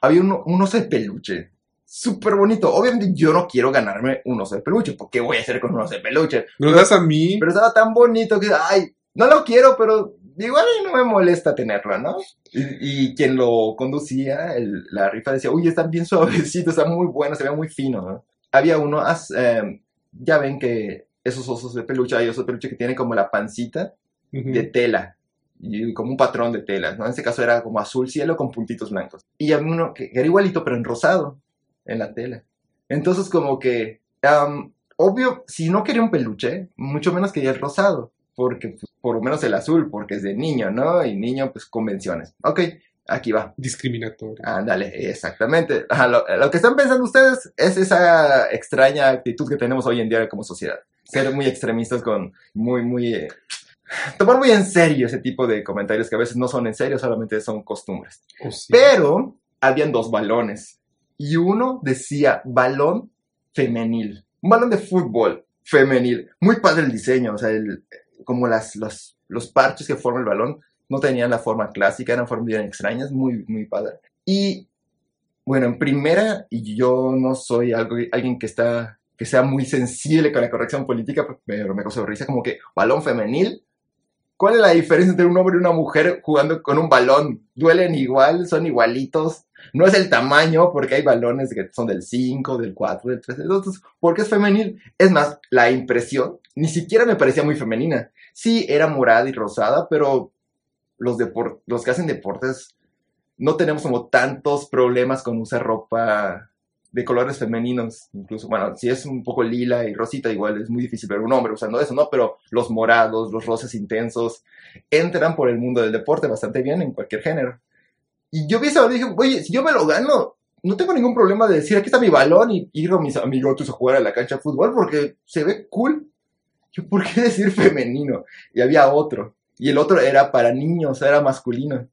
Speaker 1: Había uno, un oso de peluche. Súper bonito. Obviamente yo no quiero ganarme un oso de peluche. ¿Por qué voy a hacer con un oso de peluche?
Speaker 2: ¿Me lo das a mí?
Speaker 1: Pero estaba tan bonito que, ay, no lo quiero, pero igual no me molesta tenerlo, ¿no? Y, y quien lo conducía, el- la rifa decía, uy, está bien suavecito, está muy bueno, se ve muy fino, ¿no? Había uno, eh, ya ven que esos osos de peluche, hay osos de peluche que tienen como la pancita de tela, y como un patrón de tela, ¿no? En este caso era como azul cielo con puntitos blancos. Y había uno que era igualito, pero en rosado, en la tela. Entonces como que, am, obvio, si no quería un peluche, mucho menos quería el rosado, porque pues, por lo menos el azul, porque es de niño, ¿no? Y niño, pues convenciones. Ok, Aquí va.
Speaker 2: Discriminatorio.
Speaker 1: Ándale, exactamente. Lo, lo que están pensando ustedes es esa extraña actitud que tenemos hoy en día como sociedad. Ser muy extremistas con muy, muy... eh, tomar muy en serio ese tipo de comentarios que a veces no son en serio, solamente son costumbres.
Speaker 2: O sí.
Speaker 1: Pero habían dos balones y uno decía balón femenil, un balón de fútbol femenil. Muy padre el diseño, o sea, el- como las, los, los parches que forman el balón no tenían la forma clásica, eran formas bien extrañas, muy, muy padre. Y bueno, en primera, y yo no soy algo, alguien que está que sea muy sensible con la corrección política, pero me causó risa como que balón femenil. ¿Cuál es la diferencia entre un hombre y una mujer jugando con un balón? ¿Duelen igual? ¿Son igualitos? No es el tamaño, porque hay balones que son del 5, del 4, del 3. Entonces, ¿por qué es femenil? Es más, la impresión ni siquiera me parecía muy femenina. Sí, era morada y rosada, pero los, los que hacen deportes no tenemos como tantos problemas con usar ropa de colores femeninos. Incluso, bueno, si es un poco lila y rosita, igual es muy difícil ver un hombre usando eso, ¿no? Pero los morados, los rosas intensos, entran por el mundo del deporte bastante bien en cualquier género. Y yo vi eso y dije, oye, si yo me lo gano, no tengo ningún problema de decir, aquí está mi balón y ir con mis amigotes a jugar a la cancha de fútbol porque se ve cool. Yo, ¿por qué decir femenino? Y había otro. Y el otro era para niños, era masculino.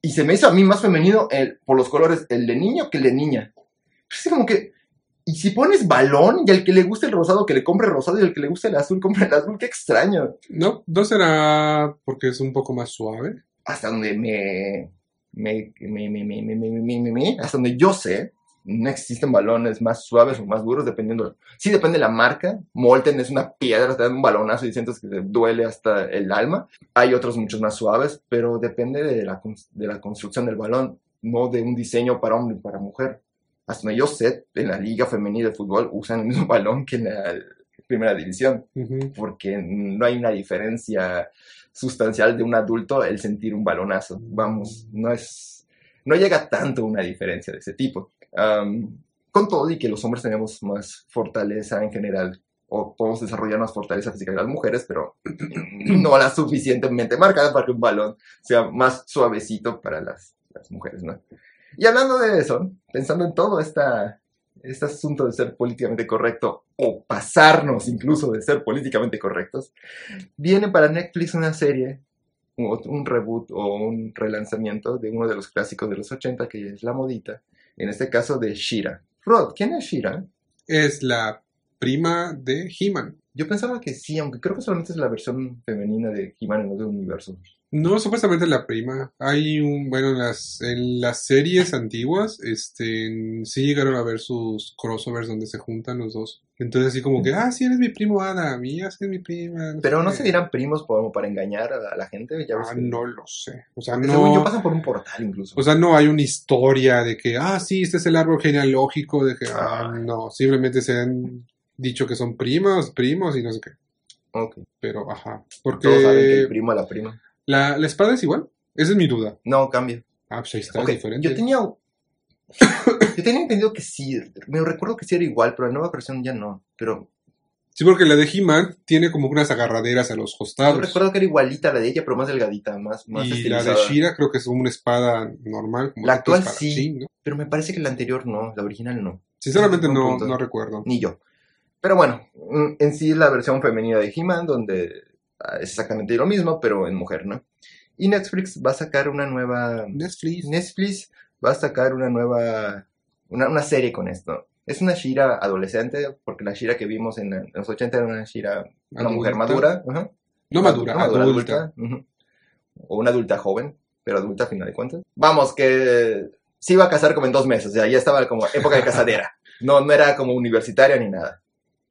Speaker 1: Y se me hizo a mí más femenino el, por los colores el de niño que el de niña. Es como que, y si pones balón y al que le guste el rosado, que le compre el rosado y al que le guste el azul, compre el azul, qué extraño.
Speaker 2: No, no será porque es un poco más suave.
Speaker 1: Hasta donde me, me, me, me, me, me, me, me, me, me, hasta donde yo sé, no existen balones más suaves o más duros dependiendo. Sí depende de la marca. Molten es una piedra, te dan un balonazo y sientes que te duele hasta el alma. Hay otros muchos más suaves, pero depende de la, de la construcción del balón, no de un diseño para hombre y para mujer. Hasta donde yo sé, en la liga femenina de fútbol usan el mismo balón que en la primera división,
Speaker 2: Ujú.
Speaker 1: porque no hay una diferencia sustancial de un adulto el sentir un balonazo. Vamos, no es, no llega tanto una diferencia de ese tipo. Am, con todo y que los hombres tenemos más fortaleza en general, o podemos desarrollar más fortaleza física que las mujeres, pero no la suficientemente marcada para que un balón sea más suavecito para las, las mujeres, ¿no? Y hablando de eso, pensando en todo esta, este asunto de ser políticamente correcto, o pasarnos incluso de ser políticamente correctos, viene para Netflix una serie, un, un reboot o un relanzamiento de uno de los clásicos de los 80, que es La Modita, en este caso de Shira. Rod, ¿quién es Shira?
Speaker 2: Es la prima de He-Man.
Speaker 1: Yo pensaba que sí, aunque creo que solamente es la versión femenina de He-Man en otro universo.
Speaker 2: No, supuestamente la prima. Hay un, bueno, en las, en las series antiguas, este, sí llegaron a ver sus crossovers donde se juntan los dos. Entonces así como que, ah, sí, eres mi primo Adam, y ya sí, es mi prima.
Speaker 1: Pero no
Speaker 2: qué".
Speaker 1: se dirán primos como para engañar a la gente. Ya ves
Speaker 2: Ah,
Speaker 1: que-
Speaker 2: no lo sé. O sea,
Speaker 1: Según yo
Speaker 2: no,
Speaker 1: pasan por un portal incluso.
Speaker 2: o sea, no hay una historia de que, ah, sí, este es el árbol genealógico, de que, ah,
Speaker 1: Ay.
Speaker 2: no, simplemente se han dicho que son primos, primos y no sé qué.
Speaker 1: Ok.
Speaker 2: Pero, ajá.
Speaker 1: Todos saben que el
Speaker 2: Porque
Speaker 1: primo a la prima.
Speaker 2: La, la espada es igual. Esa es mi duda.
Speaker 1: No, cambia.
Speaker 2: Ah, pues ahí está, es diferente.
Speaker 1: Yo tenía. Yo tenía entendido que sí. Me recuerdo que sí era igual, pero la nueva versión ya no. Pero
Speaker 2: Sí, porque la de He-Man tiene como unas agarraderas a los
Speaker 1: yo
Speaker 2: costados.
Speaker 1: recuerdo que era igualita a la de ella, pero más delgadita, más, más
Speaker 2: y la de Shira creo que es como una espada normal. Como
Speaker 1: La actual sí.
Speaker 2: ¿no?
Speaker 1: Pero me parece que la anterior no, la original no.
Speaker 2: Sinceramente no, no recuerdo.
Speaker 1: Ni yo. Pero bueno, mm, en sí la versión femenina de He-Man, donde es exactamente lo mismo, pero en mujer, ¿no? Y Netflix va a sacar una nueva.
Speaker 2: Netflix.
Speaker 1: Netflix va a sacar una nueva. Una, una serie con esto. Es una Shira adolescente, porque la Shira que vimos en, en los 80 era una Shira. Una mujer
Speaker 2: Adulta.
Speaker 1: madura. ajá.
Speaker 2: No madura,
Speaker 1: Una
Speaker 2: adulta.
Speaker 1: ujú. O una adulta joven, pero adulta a final de cuentas. Vamos, que se iba a casar como en dos meses, o sea, ya estaba como época de casadera. No, no era como universitaria ni nada.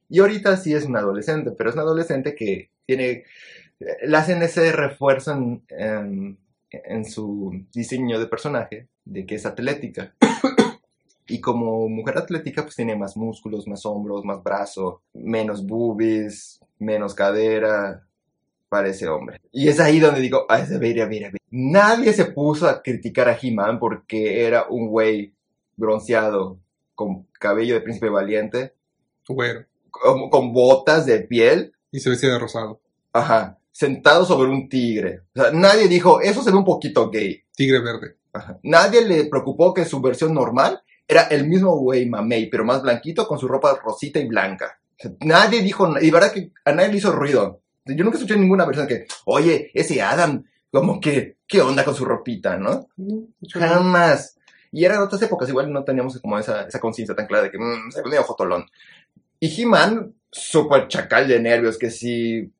Speaker 1: Y ahorita sí es una adolescente, pero es una adolescente que tiene, le hacen ese refuerzo en, en- en su diseño de personaje, de que es atlética. Y como mujer atlética, pues tiene más músculos, más hombros, más brazo, menos boobies, menos cadera, parece hombre. Y es ahí donde digo, se mira, mira, mira. Nadie se puso a criticar a He-Man porque era un güey bronceado, con cabello de príncipe valiente, con, con botas de piel,
Speaker 2: Y se vestía de rosado.
Speaker 1: ajá, sentado sobre un tigre. O sea, nadie dijo, eso se ve un poquito gay.
Speaker 2: Tigre verde.
Speaker 1: Ajá. Nadie le preocupó que su versión normal era el mismo güey mamey, pero más blanquito con su ropa rosita y blanca. O sea, nadie dijo, y verdad que a nadie le hizo ruido. Yo nunca escuché ninguna persona que, oye, ese Adam, como que, ¿qué onda con su ropita, no? Jamás. Y eran otras épocas, igual no teníamos como esa, esa conciencia tan clara de que mmm, se ve medio jotolón. Y He-Man, súper chacal de nervios, que sí.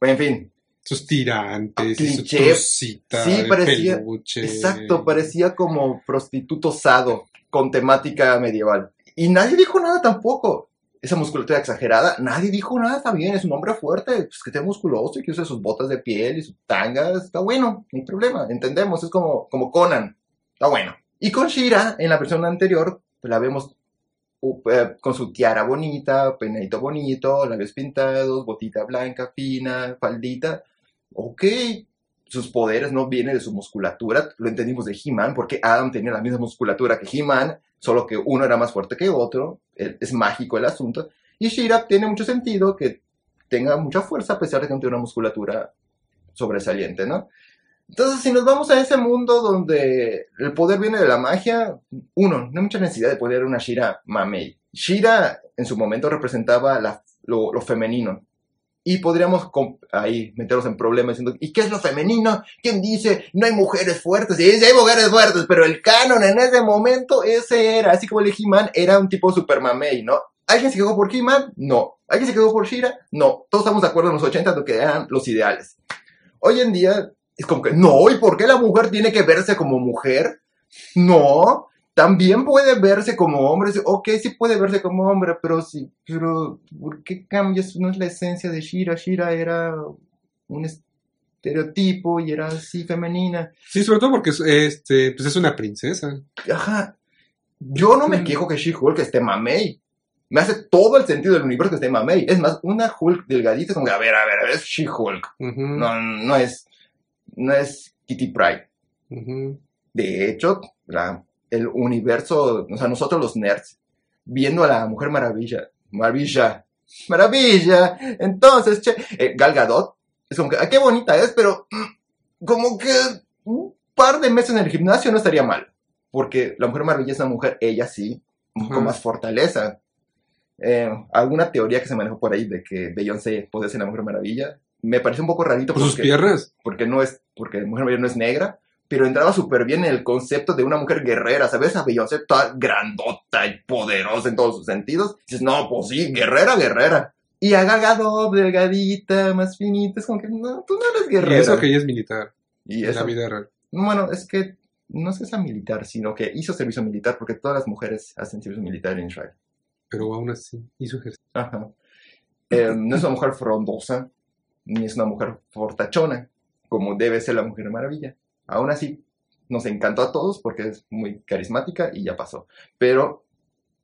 Speaker 1: En fin,
Speaker 2: Sus tirantes, y su
Speaker 1: Cliché.
Speaker 2: trucita,
Speaker 1: Sí, parecía-
Speaker 2: peluche.
Speaker 1: exacto, parecía como prostituto sado con temática medieval. Y nadie dijo nada tampoco. Esa musculatura exagerada, nadie dijo nada, está bien, es un hombre fuerte, pues que esté musculoso y que use sus botas de piel y su tanga, está bueno, no hay problema, entendemos, es como, como Conan, está bueno. Y con Shira, en la versión anterior, pues la vemos con su tiara bonita, peinadito bonito, labios pintados, botita blanca, fina, faldita. Ok, sus poderes no vienen de su musculatura, lo entendimos de He-Man, porque Adam tenía la misma musculatura que He-Man, solo que uno era más fuerte que otro, eh, es mágico el asunto. Y Shira tiene mucho sentido que tenga mucha fuerza a pesar de que no tiene una musculatura sobresaliente, ¿no? Entonces, si nos vamos a ese mundo donde el poder viene de la magia, uno, no hay mucha necesidad de poner una Shira mamey. Shira en su momento representaba la- lo, lo femenino. Y podríamos ahí meternos en problemas diciendo, ¿y qué es lo femenino? ¿Quién dice no hay mujeres fuertes? Sí, sí hay mujeres fuertes, pero el canon en ese momento ese era, así como el He-Man era un tipo super mamey, ¿no? ¿Alguien se quedó por He-Man? No. ¿Alguien se quedó por Shira? No. Todos estamos de acuerdo en los 80 de lo que eran los ideales. Hoy en día es como que, no, ¿y por qué la mujer tiene que verse como mujer? No, también puede verse como hombre. Ok, sí puede verse como hombre, pero sí, pero ¿por qué cambias? No es la esencia de Shira. Shira era un estereotipo y era así femenina.
Speaker 2: Sí, sobre todo porque es, este, pues es una princesa.
Speaker 1: Ajá. Yo no me
Speaker 2: Mm.
Speaker 1: quejo que She-Hulk esté mamey. Me hace todo el sentido del universo que esté mamey. Es más, una Hulk delgadita es como que, a ver, a ver, a ver, es She-Hulk. No, no es, no es Kitty Pryde.
Speaker 2: ujú.
Speaker 1: De hecho, la- el universo, o sea, nosotros los nerds, viendo a la Mujer Maravilla, Maravilla, Maravilla, entonces, che, eh, Gal Gadot, es como que, ah, qué bonita es, pero mm, como que un par de meses en el gimnasio no estaría mal, porque la Mujer Maravilla es una mujer, ella sí, un poco más fortaleza. Eh, alguna teoría que se manejó por ahí de que Beyoncé podía ser la Mujer Maravilla, me parece un poco rarito
Speaker 2: Por sus
Speaker 1: porque
Speaker 2: piernas.
Speaker 1: porque no es, porque Mujer Maravilla no es negra, pero entraba súper bien en el concepto de una mujer guerrera, ¿sabes? A Beyoncé toda grandota y poderosa en todos sus sentidos. Dices, no, pues sí, guerrera, guerrera. Y a Gal Gadot, delgadita, más finita, es como que, no, tú no eres
Speaker 2: Y
Speaker 1: guerrera.
Speaker 2: eso que ella es militar.
Speaker 1: Y eso-
Speaker 2: la vida real.
Speaker 1: bueno, es que no es que sea militar, sino que hizo servicio militar, porque todas las mujeres hacen servicio militar en Israel.
Speaker 2: Pero aún así, hizo ejercicio.
Speaker 1: Ajá. Eh, no es una mujer frondosa, ni es una mujer fortachona, como debe ser la Mujer Maravilla. Aún así, nos encantó a todos porque es muy carismática y ya pasó. Pero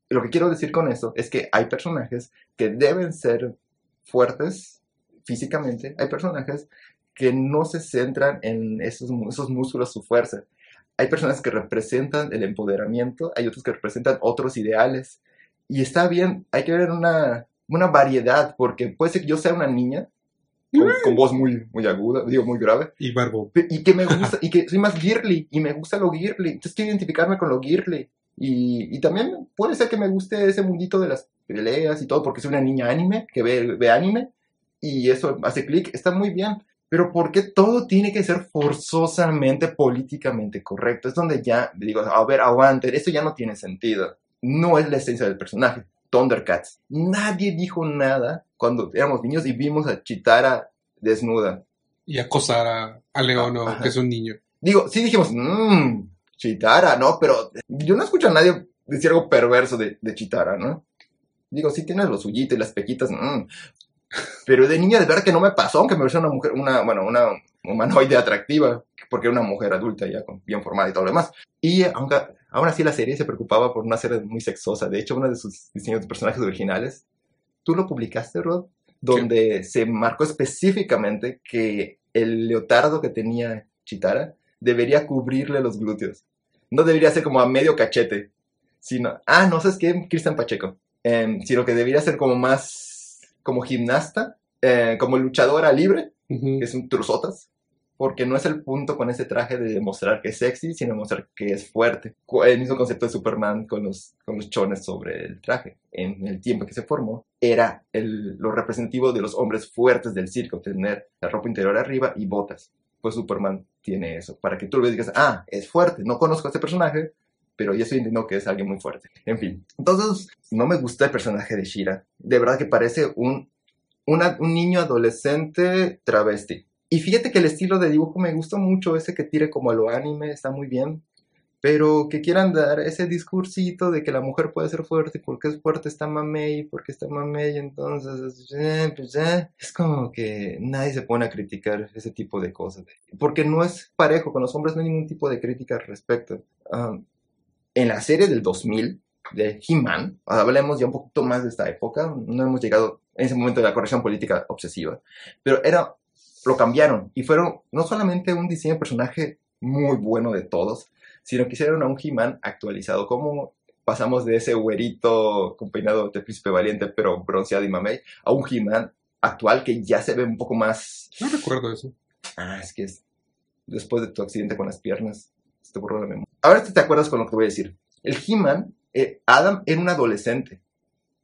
Speaker 1: lo que quiero decir con esto es que hay personajes que deben ser fuertes físicamente, hay personajes que no se centran en esos, esos músculos, su fuerza. Hay personas que representan el empoderamiento, hay otros que representan otros ideales. Y está bien, hay que ver una, una variedad, porque puede ser que yo sea una niña con, con voz muy, muy aguda, digo muy grave,
Speaker 2: Y Barbo.
Speaker 1: y que me gusta, y que soy más girly, y me gusta lo girly, entonces quiero identificarme con lo girly. Y, y también puede ser que me guste ese mundito de las peleas y todo, porque soy una niña anime, que ve, ve anime, y eso hace clic, está muy bien. Pero ¿por qué todo tiene que ser forzosamente políticamente correcto? Es donde ya digo, a ver, aguanten, esto ya no tiene sentido. No es la esencia del personaje. Thundercats. Nadie dijo nada cuando éramos niños y vimos a Chitara desnuda.
Speaker 2: Y acosar a, a Leono,
Speaker 1: Ajá.
Speaker 2: que es un niño.
Speaker 1: Digo, sí dijimos, mmm, Chitara, ¿no? Pero yo no escucho a nadie decir algo perverso de, de Chitara, ¿no? Digo, sí tienes lo suyito y las pequitas, mmm. Pero de niña de verdad que no me pasó, aunque me pareció una mujer, una, bueno, una humanoide atractiva, porque era una mujer adulta ya, bien formada y todo lo demás. Y aunque, aún así la serie se preocupaba por una serie muy sexosa. De hecho, uno de sus diseños de personajes originales, tú lo publicaste, Rod, donde se marcó específicamente que el leotardo que tenía Chitara debería cubrirle los glúteos. No debería ser como a medio cachete, sino, ah, no sabes qué, Cristian Pacheco, Em, sino que debería ser como más, como gimnasta, eh, como luchadora libre,
Speaker 2: Ujú.
Speaker 1: que es un truzotas, porque no es el punto con ese traje de demostrar que es sexy, sino demostrar que es fuerte. El mismo concepto de Superman con los, con los chones sobre el traje. En el tiempo que se formó, era el, lo representativo de los hombres fuertes del circo, tener la ropa interior arriba y botas. Pues Superman tiene eso, para que tú lo digas, ah, es fuerte, no conozco a este personaje, pero ya estoy entendiendo que es alguien muy fuerte. En fin, entonces no me gusta el personaje de Shira. De verdad que parece un, un niño adolescente travesti. Y fíjate que el estilo de dibujo me gusta mucho, ese que tire como a lo anime, está muy bien. Pero que quieran dar ese discursito de que la mujer puede ser fuerte, porque es fuerte está mamey, porque está mamey, entonces, eh, pues eh, es como que nadie se pone a criticar ese tipo de cosas. Porque no es parejo, con los hombres no hay ningún tipo de crítica al respecto. en la serie del 2000, de He-Man, hablemos ya un poquito más de esta época, no hemos llegado en ese momento de la corrección política obsesiva, pero era lo cambiaron y fueron no solamente un diseño de personaje muy bueno de todos, sino que hicieron a un He-Man actualizado. Como pasamos de ese güerito con peinado de príncipe valiente, pero bronceado y mamey, a un He-Man actual que ya se ve un poco más.
Speaker 2: No recuerdo eso.
Speaker 1: Ah, es que es después de tu accidente con las piernas, se te borró la memoria. Ahora te acuerdas con lo que voy a decir. El He-Man, eh, Adam era un adolescente.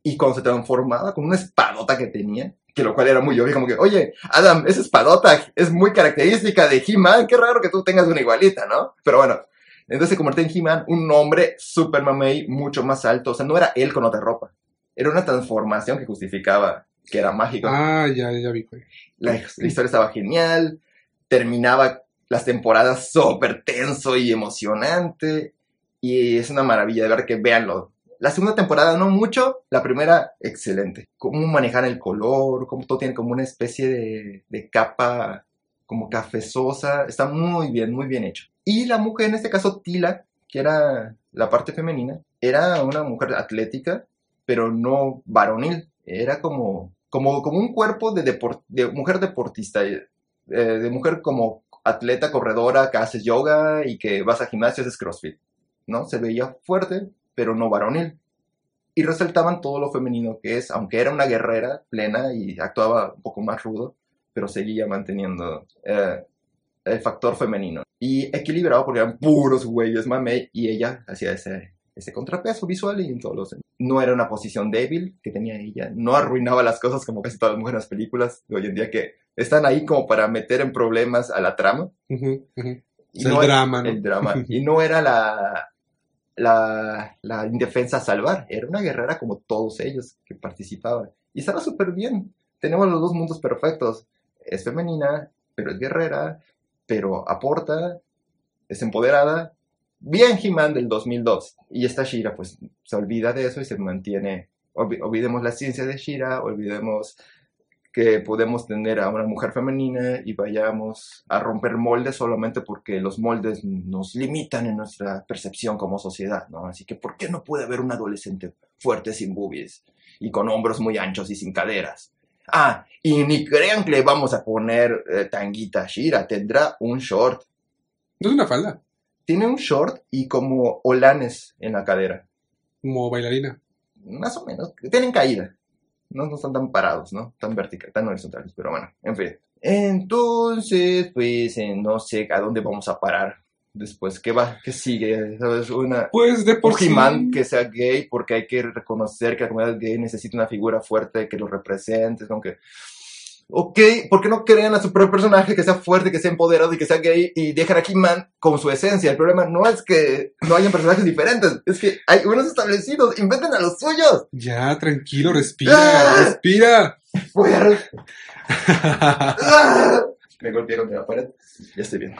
Speaker 1: Y cuando se transformaba con una espadota que tenía, que lo cual era muy obvio, como que, oye, Adam, esa espadota es muy característica de He-Man, qué raro que tú tengas una igualita, ¿no? Pero bueno, entonces se convirtió en He-Man, un hombre super mamey, mucho más alto, o sea, no era él con otra ropa, era una transformación que justificaba que era mágico.
Speaker 2: Ah, ya, ya vi.
Speaker 1: La, la historia estaba genial, terminaba las temporadas súper tenso y emocionante, y es una maravilla de ver que véanlo, la segunda temporada no mucho, la primera excelente. Cómo manejar el color, cómo todo tiene como una especie de, capa como cafezosa, está muy bien, muy bien hecho. Y la mujer, en este caso Tila, que era la parte femenina, era una mujer atlética, pero no varonil, era como, como, como un cuerpo de, de mujer deportista, eh, de mujer como atleta, corredora, que haces yoga y que vas a gimnasio, haces crossfit, ¿no? Se veía fuerte, pero no varonil. Y resaltaban todo lo femenino que es, aunque era una guerrera plena y actuaba un poco más rudo, pero seguía manteniendo eh, el factor femenino. Y equilibrado porque eran puros güeyes mame y ella hacía ese, ese contrapeso visual y en todos los... No era una posición débil que tenía ella, no arruinaba las cosas como casi todas las mujeres en las películas de hoy en día que están ahí como para meter en problemas a la trama.
Speaker 2: Y el drama, ¿no?
Speaker 1: El drama. y no era la, la, la indefensa salvar. Era una guerrera como todos ellos que participaban. Y estaba súper bien. Tenemos los dos mundos perfectos. Es femenina, pero es guerrera, pero aporta, es empoderada. Bien He-Man del 2002. Y esta Shira pues se olvida de eso y se mantiene. olvidemos la ciencia de Shira, olvidemos que podemos tener a una mujer femenina y vayamos a romper moldes solamente porque los moldes nos limitan en nuestra percepción como sociedad, ¿no? Así que, ¿por qué no puede haber un adolescente fuerte sin boobies y con hombros muy anchos y sin caderas? Ah, y ni crean que le vamos a poner eh, tanguita Shira, tendrá un short.
Speaker 2: No es una falda.
Speaker 1: Tiene un short y como olanes en la cadera.
Speaker 2: Como bailarina.
Speaker 1: Más o menos. Tienen caída no, no están tan parados, ¿no? Tan verticales, tan horizontales, pero bueno, en fin. Entonces, pues, eh, no sé a dónde vamos a parar después. ¿Qué va? ¿Qué sigue? ¿Sabes? Una,
Speaker 2: pues de por
Speaker 1: un que sea gay, porque hay que reconocer que la comunidad gay necesita una figura fuerte que lo represente, aunque ok, ¿por qué no crean a su propio personaje que sea fuerte, que sea empoderado y que sea gay y dejan a He-Man con su esencia? El problema no es que no hayan personajes diferentes, es que hay unos establecidos, inventen a los suyos.
Speaker 2: Ya, tranquilo, respira, ¡Ah! respira.
Speaker 1: Voy a... ¡Ah! Me golpeé contra la pared, ya estoy bien.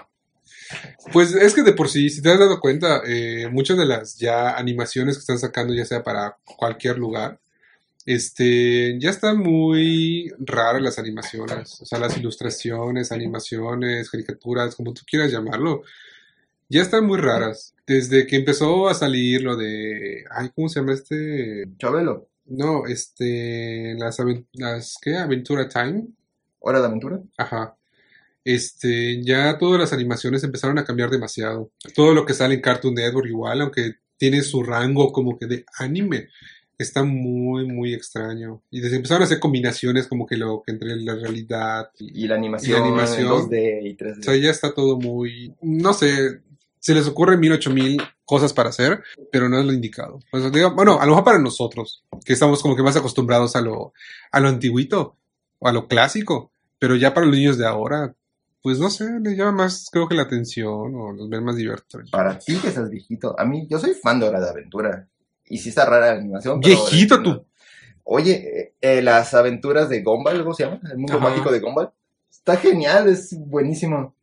Speaker 2: Pues es que de por sí, si te has dado cuenta, eh, muchas de las ya animaciones que están sacando, ya sea para cualquier lugar, este, ya están muy raras las animaciones, o sea, las ilustraciones, animaciones, caricaturas, como tú quieras llamarlo, ya están muy raras. Desde que empezó a salir lo de, ay, ¿cómo se llama este?
Speaker 1: Chabelo.
Speaker 2: No, este, las, las ¿qué? Aventura Time.
Speaker 1: ¿Hora de aventura?
Speaker 2: Ajá. Este, ya todas las animaciones empezaron a cambiar demasiado. Todo lo que sale en Cartoon Network igual, aunque tiene su rango como que de anime está muy, muy extraño. Y desde empezaron a hacer combinaciones como que lo que entre la realidad y,
Speaker 1: Y la animación,
Speaker 2: Y la animación.
Speaker 1: en 2D y 3D.
Speaker 2: o sea, ya está todo muy, no sé, se les ocurre mil, ocho mil cosas para hacer, pero no es lo indicado. O sea, digo, bueno, a lo mejor para nosotros, que estamos como que más acostumbrados a lo, a lo antiguito, o a lo clásico, pero ya para los niños de ahora, pues no sé, les llama más, creo que la atención, o los ven más divertidos.
Speaker 1: Para ti que estás viejito, a mí, yo soy fan de Hora de Aventura. Y sí está rara la animación. pero-
Speaker 2: Viejito tú.
Speaker 1: Oye, eh, eh, las aventuras de Gumball, ¿cómo se llama? El mundo
Speaker 2: Ajá.
Speaker 1: mágico de Gumball. Está genial, es buenísimo.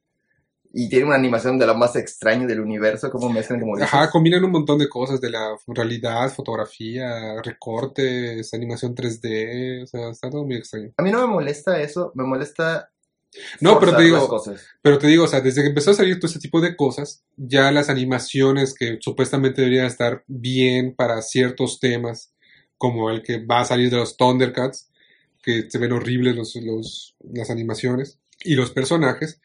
Speaker 1: Y tiene una animación de lo más extraño del universo, como mezclan como dices.
Speaker 2: Ajá, combinan un montón de cosas de la realidad, fotografía, recortes, animación 3D, o sea, está todo muy extraño.
Speaker 1: A mí no me molesta eso, me molesta
Speaker 2: No, pero te digo. Pero te digo, o sea, desde que empezó a salir todo este tipo de cosas, ya las animaciones que supuestamente deberían estar bien para ciertos temas, como el que va a salir de los Thundercats, que se ven horribles los, los- las animaciones y los personajes,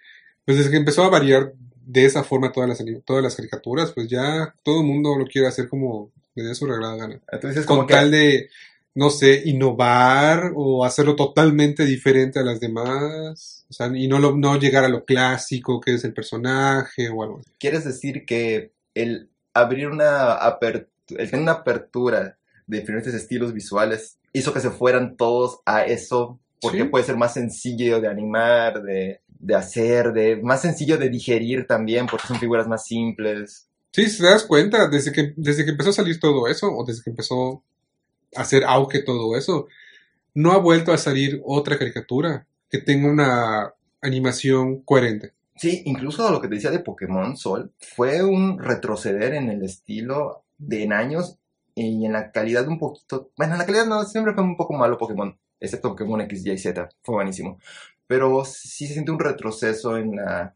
Speaker 2: pues desde que empezó a variar de esa forma todas las, todas las caricaturas, pues ya todo el mundo lo quiere hacer como le dé su reglada gana.
Speaker 1: Entonces,
Speaker 2: Con
Speaker 1: como que
Speaker 2: tal de, no sé, innovar o hacerlo totalmente diferente a las demás. O sea, y no, lo- no llegar a lo clásico que es el personaje o algo
Speaker 1: quieres decir que el abrir una apertura, el tener una apertura de diferentes estilos visuales hizo que se fueran todos a eso, porque
Speaker 2: Sí.
Speaker 1: puede ser más sencillo de animar, de, de hacer, de más sencillo de digerir también, porque son figuras más simples.
Speaker 2: Sí, si te das cuenta, desde que, desde que empezó a salir todo eso, o desde que empezó hacer auge todo eso, no ha vuelto a salir otra caricatura que tenga una animación coherente.
Speaker 1: Sí, incluso lo que te decía de Pokémon Sol fue un retroceder en el estilo de en años y en la calidad un poquito. Bueno, en la calidad no, siempre fue un poco malo Pokémon, excepto Pokémon X, Y, Z, fue buenísimo. Pero sí se siente un retroceso en la,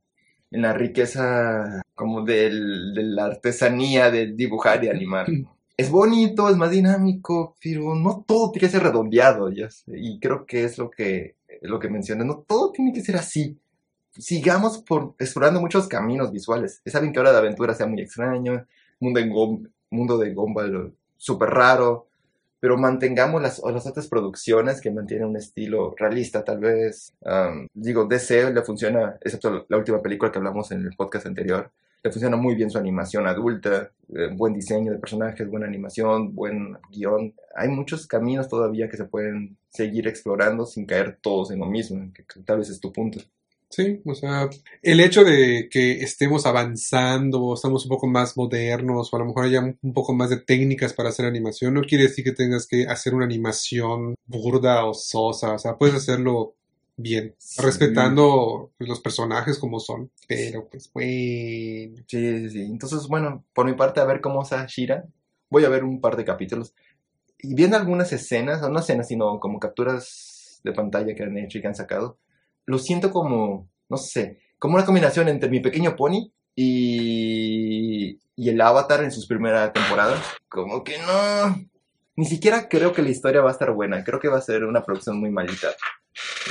Speaker 1: en la riqueza como del, de la artesanía de dibujar y animar. Es bonito, es más dinámico, pero no todo tiene que ser redondeado, ya Y creo que es lo que, lo que mencioné, no todo tiene que ser así sigamos por explorando muchos caminos visuales. Saben que Hora de Aventura sea muy extraño, mundo, en Gom- mundo de Gumball súper raro, pero mantengamos las, las otras producciones que mantienen un estilo realista, tal vez. Am, digo, DC le funciona, excepto la última película que hablamos en el podcast anterior, le funciona muy bien su animación adulta, eh, buen diseño de personajes, buena animación, buen guion. Hay muchos caminos todavía que se pueden seguir explorando sin caer todos en lo mismo, que que tal vez es tu punto.
Speaker 2: Sí, o sea, el hecho de que estemos avanzando, estamos un poco más modernos, o a lo mejor haya un poco más de técnicas para hacer animación, no quiere decir que tengas que hacer una animación burda o sosa, o sea, puedes hacerlo bien,
Speaker 1: Sí.
Speaker 2: respetando pues, los personajes como son, pero pues bueno.
Speaker 1: Sí, sí, sí. Entonces, bueno, por mi parte, a ver cómo está Shira. Voy a ver un par de capítulos. Y viendo algunas escenas, no escenas, sino como capturas de pantalla que han hecho y que han sacado, lo siento como, no sé, como una combinación entre mi pequeño pony y, y el Avatar en sus primeras temporadas. Como que no. Ni siquiera creo que la historia va a estar buena. Creo que va a ser una producción muy malita.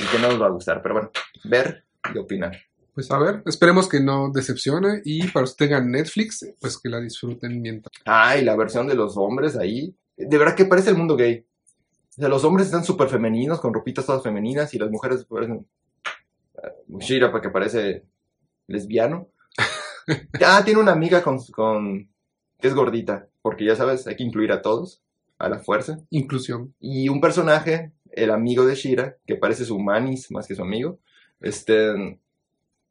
Speaker 1: Y que no nos va a gustar. Pero bueno, ver y opinar.
Speaker 2: Pues a ver, esperemos que no decepcione y para los que tengan Netflix, pues que la disfruten mientras.
Speaker 1: Ah, y la versión de los hombres ahí. De verdad que parece el mundo gay. O sea, los hombres están súper femeninos, con ropitas todas femeninas, y las mujeres parecen. Uh, Shira, porque parece lesbiano. Ah, tiene una amiga con, con. que es gordita, porque ya sabes, hay que incluir a todos, a la fuerza.
Speaker 2: Inclusión.
Speaker 1: Y un personaje, el amigo de Shira, que parece su manis más que su amigo, este.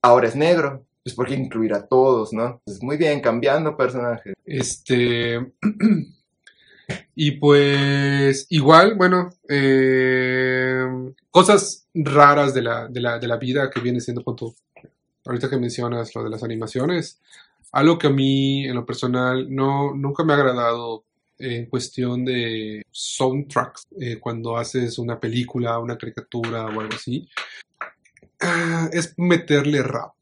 Speaker 1: ahora es negro. Pues porque incluir a todos, ¿no? Pues muy bien, cambiando personajes.
Speaker 2: Este. Y pues, igual, bueno, eh, cosas raras de la, de la, de la vida que viene siendo con tu. Ahorita que mencionas lo de las animaciones, algo que a mí, en lo personal, no, nunca me ha agradado en cuestión de soundtracks, eh, cuando haces una película, una caricatura o algo así, ah, es meterle rap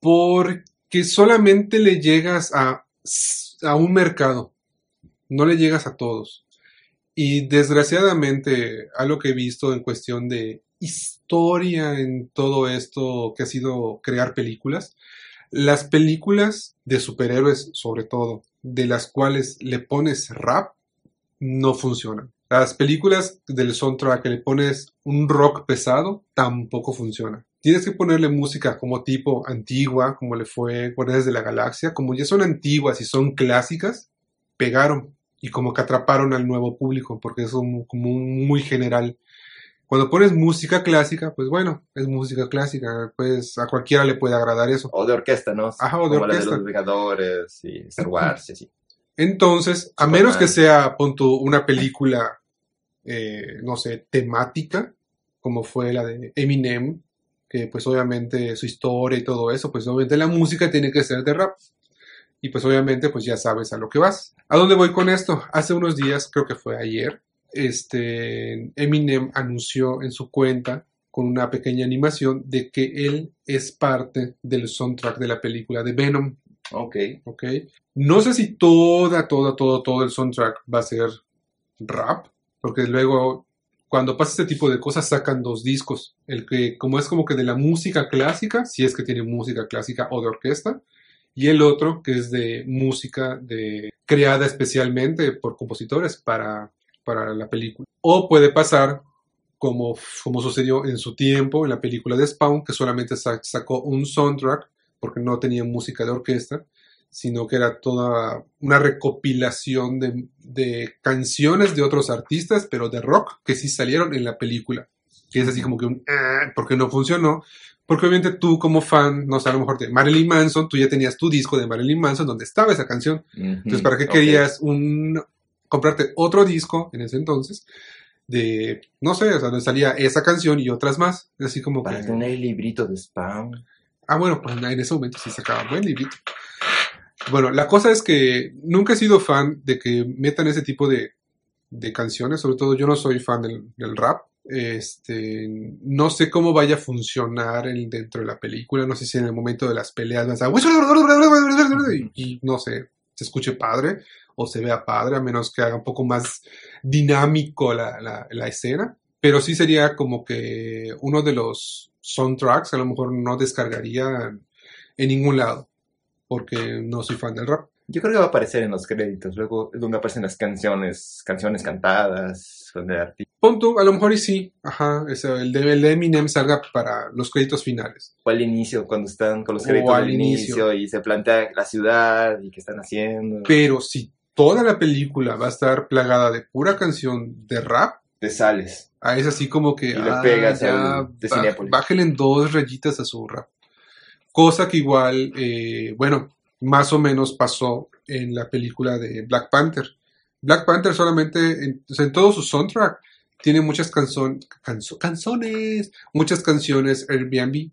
Speaker 2: porque solamente le llegas a, a un mercado, no le llegas a todos. Y desgraciadamente, algo que he visto en cuestión de historia en todo esto que ha sido crear películas, las películas de superhéroes sobre todo, de las cuales le pones rap, no funcionan. Las películas del soundtrack que le pones un rock pesado tampoco funciona. Tienes que ponerle música como tipo antigua, como le fue Guardianes de la Galaxia, como ya son antiguas y son clásicas, pegaron y como que atraparon al nuevo público porque es como muy general. Cuando pones música clásica, pues bueno, es música clásica, pues a cualquiera le puede agradar eso.
Speaker 1: O de orquesta, ¿no?
Speaker 2: Ajá, o de
Speaker 1: Como la
Speaker 2: orquesta.
Speaker 1: de los Vengadores y Star Wars y así.
Speaker 2: Entonces, a menos que sea, pon tú, una película, eh, no sé, temática, como fue la de Eminem, que pues obviamente su historia y todo eso, pues obviamente la música tiene que ser de rap. Y pues obviamente pues ya sabes a lo que vas. ¿A dónde voy con esto? Hace unos días, creo que fue ayer, este, Eminem anunció en su cuenta con una pequeña animación de que él es parte del soundtrack de la película de Venom.
Speaker 1: Ok.
Speaker 2: ¿ok? No sé si toda, toda, todo, todo el soundtrack va a ser rap, porque luego cuando pasa este tipo de cosas sacan dos discos, el que como es como que de la música clásica, si es que tiene música clásica o de orquesta, y el otro que es de música de creada especialmente por compositores para, para la película. O puede pasar como, como sucedió en su tiempo en la película de Spawn, que solamente sa- sacó un soundtrack porque no tenía música de orquesta, sino que era toda una recopilación de, de canciones de otros artistas, pero de rock, que sí salieron en la película. Que es así como que un, "Ah", porque no funcionó. Porque obviamente tú como fan, no sé, a lo mejor de Marilyn Manson, tú ya tenías tu disco de Marilyn Manson donde estaba esa canción. Entonces, ¿para qué querías un comprarte otro disco en ese entonces? De, no sé, o sea, donde salía esa canción y otras más. Así como
Speaker 1: Para
Speaker 2: que.
Speaker 1: tener el librito de spam.
Speaker 2: Ah, bueno, pues en ese momento sí sacaba buen librito. Bueno, la cosa es que nunca he sido fan de que metan ese tipo de, de canciones, sobre todo yo no soy fan del, del rap. Este, no sé cómo vaya a funcionar en- dentro de la película, no sé si en el momento de las peleas vas a... y no sé, se escuche padre o se vea padre, a menos que haga un poco más dinámico la, la, la escena. Pero sí sería como que uno de los soundtracks, a lo mejor no descargaría en ningún lado, porque no soy fan del rap.
Speaker 1: Yo creo que va a aparecer en los créditos. Luego es donde aparecen las canciones, canciones cantadas, con el artista.
Speaker 2: Pon tú, a lo mejor y sí, ajá, ese, el, de, el de Eminem salga para los créditos finales.
Speaker 1: O al inicio, cuando están con los
Speaker 2: O
Speaker 1: créditos
Speaker 2: al
Speaker 1: al
Speaker 2: inicio.
Speaker 1: inicio. y se plantea la ciudad y qué están haciendo.
Speaker 2: Pero si toda la película va a estar plagada de pura canción de rap,
Speaker 1: Te sales.
Speaker 2: ah, es así como que
Speaker 1: Y le
Speaker 2: ah,
Speaker 1: pegas
Speaker 2: ya,
Speaker 1: al de
Speaker 2: bájenle en dos rayitas a su rap. Cosa que igual, eh, bueno, más o menos pasó en la película de Black Panther. Black Panther solamente, en, o sea, en todo su soundtrack, tiene muchas canzon, canso- canciones, muchas canciones Airbnb.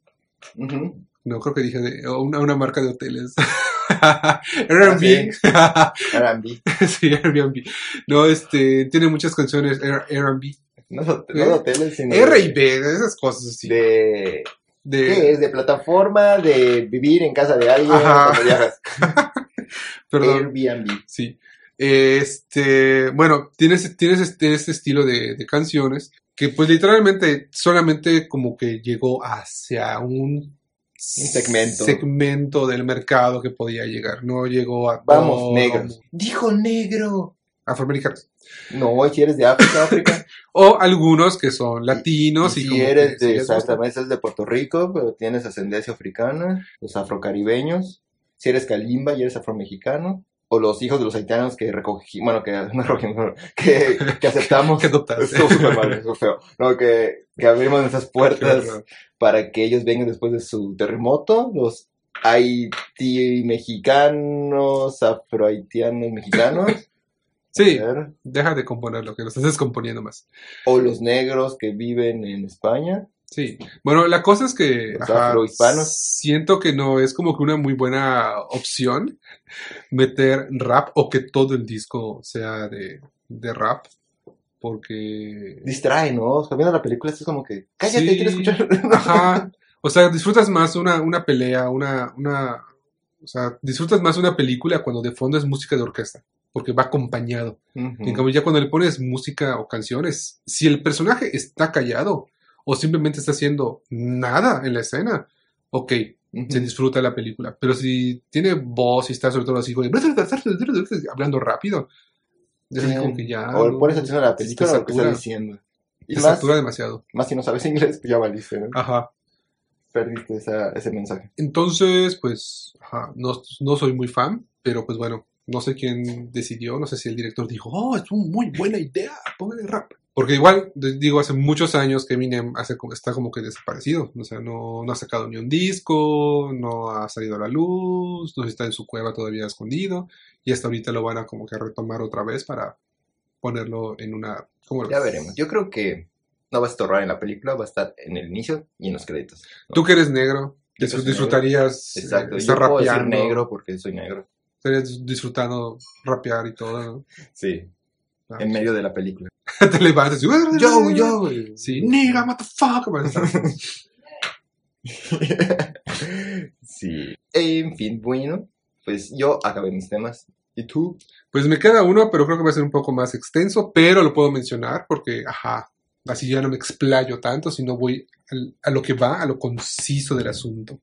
Speaker 2: No, creo que dije de, una, una marca de hoteles. Airbnb.
Speaker 1: R&B.
Speaker 2: sí, Airbnb. No, este, tiene muchas canciones Air- Airbnb.
Speaker 1: No, no
Speaker 2: ¿Eh?
Speaker 1: de hoteles, sino
Speaker 2: R y
Speaker 1: de,
Speaker 2: B, esas cosas así.
Speaker 1: de-
Speaker 2: De-
Speaker 1: ¿Qué es? De plataforma, de vivir en casa de alguien
Speaker 2: Ajá.
Speaker 1: cuando viajas.
Speaker 2: perdón,
Speaker 1: Airbnb.
Speaker 2: sí. Este, bueno, tienes, tienes este, este estilo de, de canciones que pues literalmente solamente como que llegó hacia un
Speaker 1: segmento.
Speaker 2: segmento del mercado que podía llegar, no llegó a
Speaker 1: Vamos,
Speaker 2: todo
Speaker 1: negros. Dijo negro.
Speaker 2: afroamericanos.
Speaker 1: No, si eres de África, África.
Speaker 2: O algunos que son latinos y,
Speaker 1: y si de, eres de Puerto Rico, pero tienes ascendencia africana, los afrocaribeños, si eres calimba y eres afromexicano, o los hijos de los haitianos que recogí, bueno, que no recogimos, que, que aceptamos.
Speaker 2: que.
Speaker 1: Estuvo súper mal, estuvo feo. No, que, que abrimos nuestras puertas para que ellos vengan después de su terremoto, los haití mexicanos, afrohaitianos mexicanos.
Speaker 2: Sí, deja de componer lo que lo estás descomponiendo más.
Speaker 1: O los negros que viven en España.
Speaker 2: Sí, bueno, la cosa es que ajá, siento que no es como que una muy buena opción meter rap o que todo el disco sea de, de rap, porque...
Speaker 1: Distrae, ¿no? O sea, viendo la película es como que, cállate,
Speaker 2: Sí.
Speaker 1: quiero escuchar.
Speaker 2: Ajá, o sea, disfrutas más una, una pelea, una, una, o sea, disfrutas más una película cuando de fondo es música de orquesta, porque va acompañado. En cambio, ya cuando le pones música o canciones, si el personaje está callado o simplemente está haciendo nada en la escena, ok, se disfruta la película. Pero si tiene voz y está sobre todo así, hablando rápido, Ya es como que ya.
Speaker 1: O
Speaker 2: ¿no?
Speaker 1: pones atención a la película o lo que está diciendo. Y
Speaker 2: Te
Speaker 1: más,
Speaker 2: satura demasiado.
Speaker 1: más si no sabes inglés, pues ya valiste, ¿no?
Speaker 2: Ajá.
Speaker 1: Perdiste esa, ese mensaje.
Speaker 2: Entonces, pues, ajá, no, no soy muy fan, pero pues bueno, no sé quién decidió, no sé si el director dijo, oh, es una muy buena idea, póngale rap. Porque igual, digo, hace muchos años que Eminem hace, está como que desaparecido, o sea, no, no ha sacado ni un disco, no ha salido a la luz, no está en su cueva todavía escondido, y hasta ahorita lo van a como que retomar otra vez para ponerlo en una... ¿cómo lo
Speaker 1: Ya
Speaker 2: ves?
Speaker 1: veremos. Yo creo que no va a estorbar en la película, va a estar en el inicio y en los créditos.
Speaker 2: Tú que eres negro, disfrutarías eh,
Speaker 1: Exacto.
Speaker 2: estar
Speaker 1: Yo puedo decir
Speaker 2: rapeando.
Speaker 1: negro porque soy negro.
Speaker 2: Estarías disfrutando rapear y todo, ¿no?
Speaker 1: Sí,
Speaker 2: Ah,
Speaker 1: en medio de la película.
Speaker 2: te levantas y...
Speaker 1: Yo, yo, güey.
Speaker 2: Sí, nigga, motherfucker.
Speaker 1: sí. En fin, bueno, pues yo acabé mis temas. ¿Y tú?
Speaker 2: Pues me queda uno, pero creo que va a ser un poco más extenso, pero lo puedo mencionar porque, ajá, así ya no me explayo tanto, sino voy al- a lo que va, a lo conciso del asunto.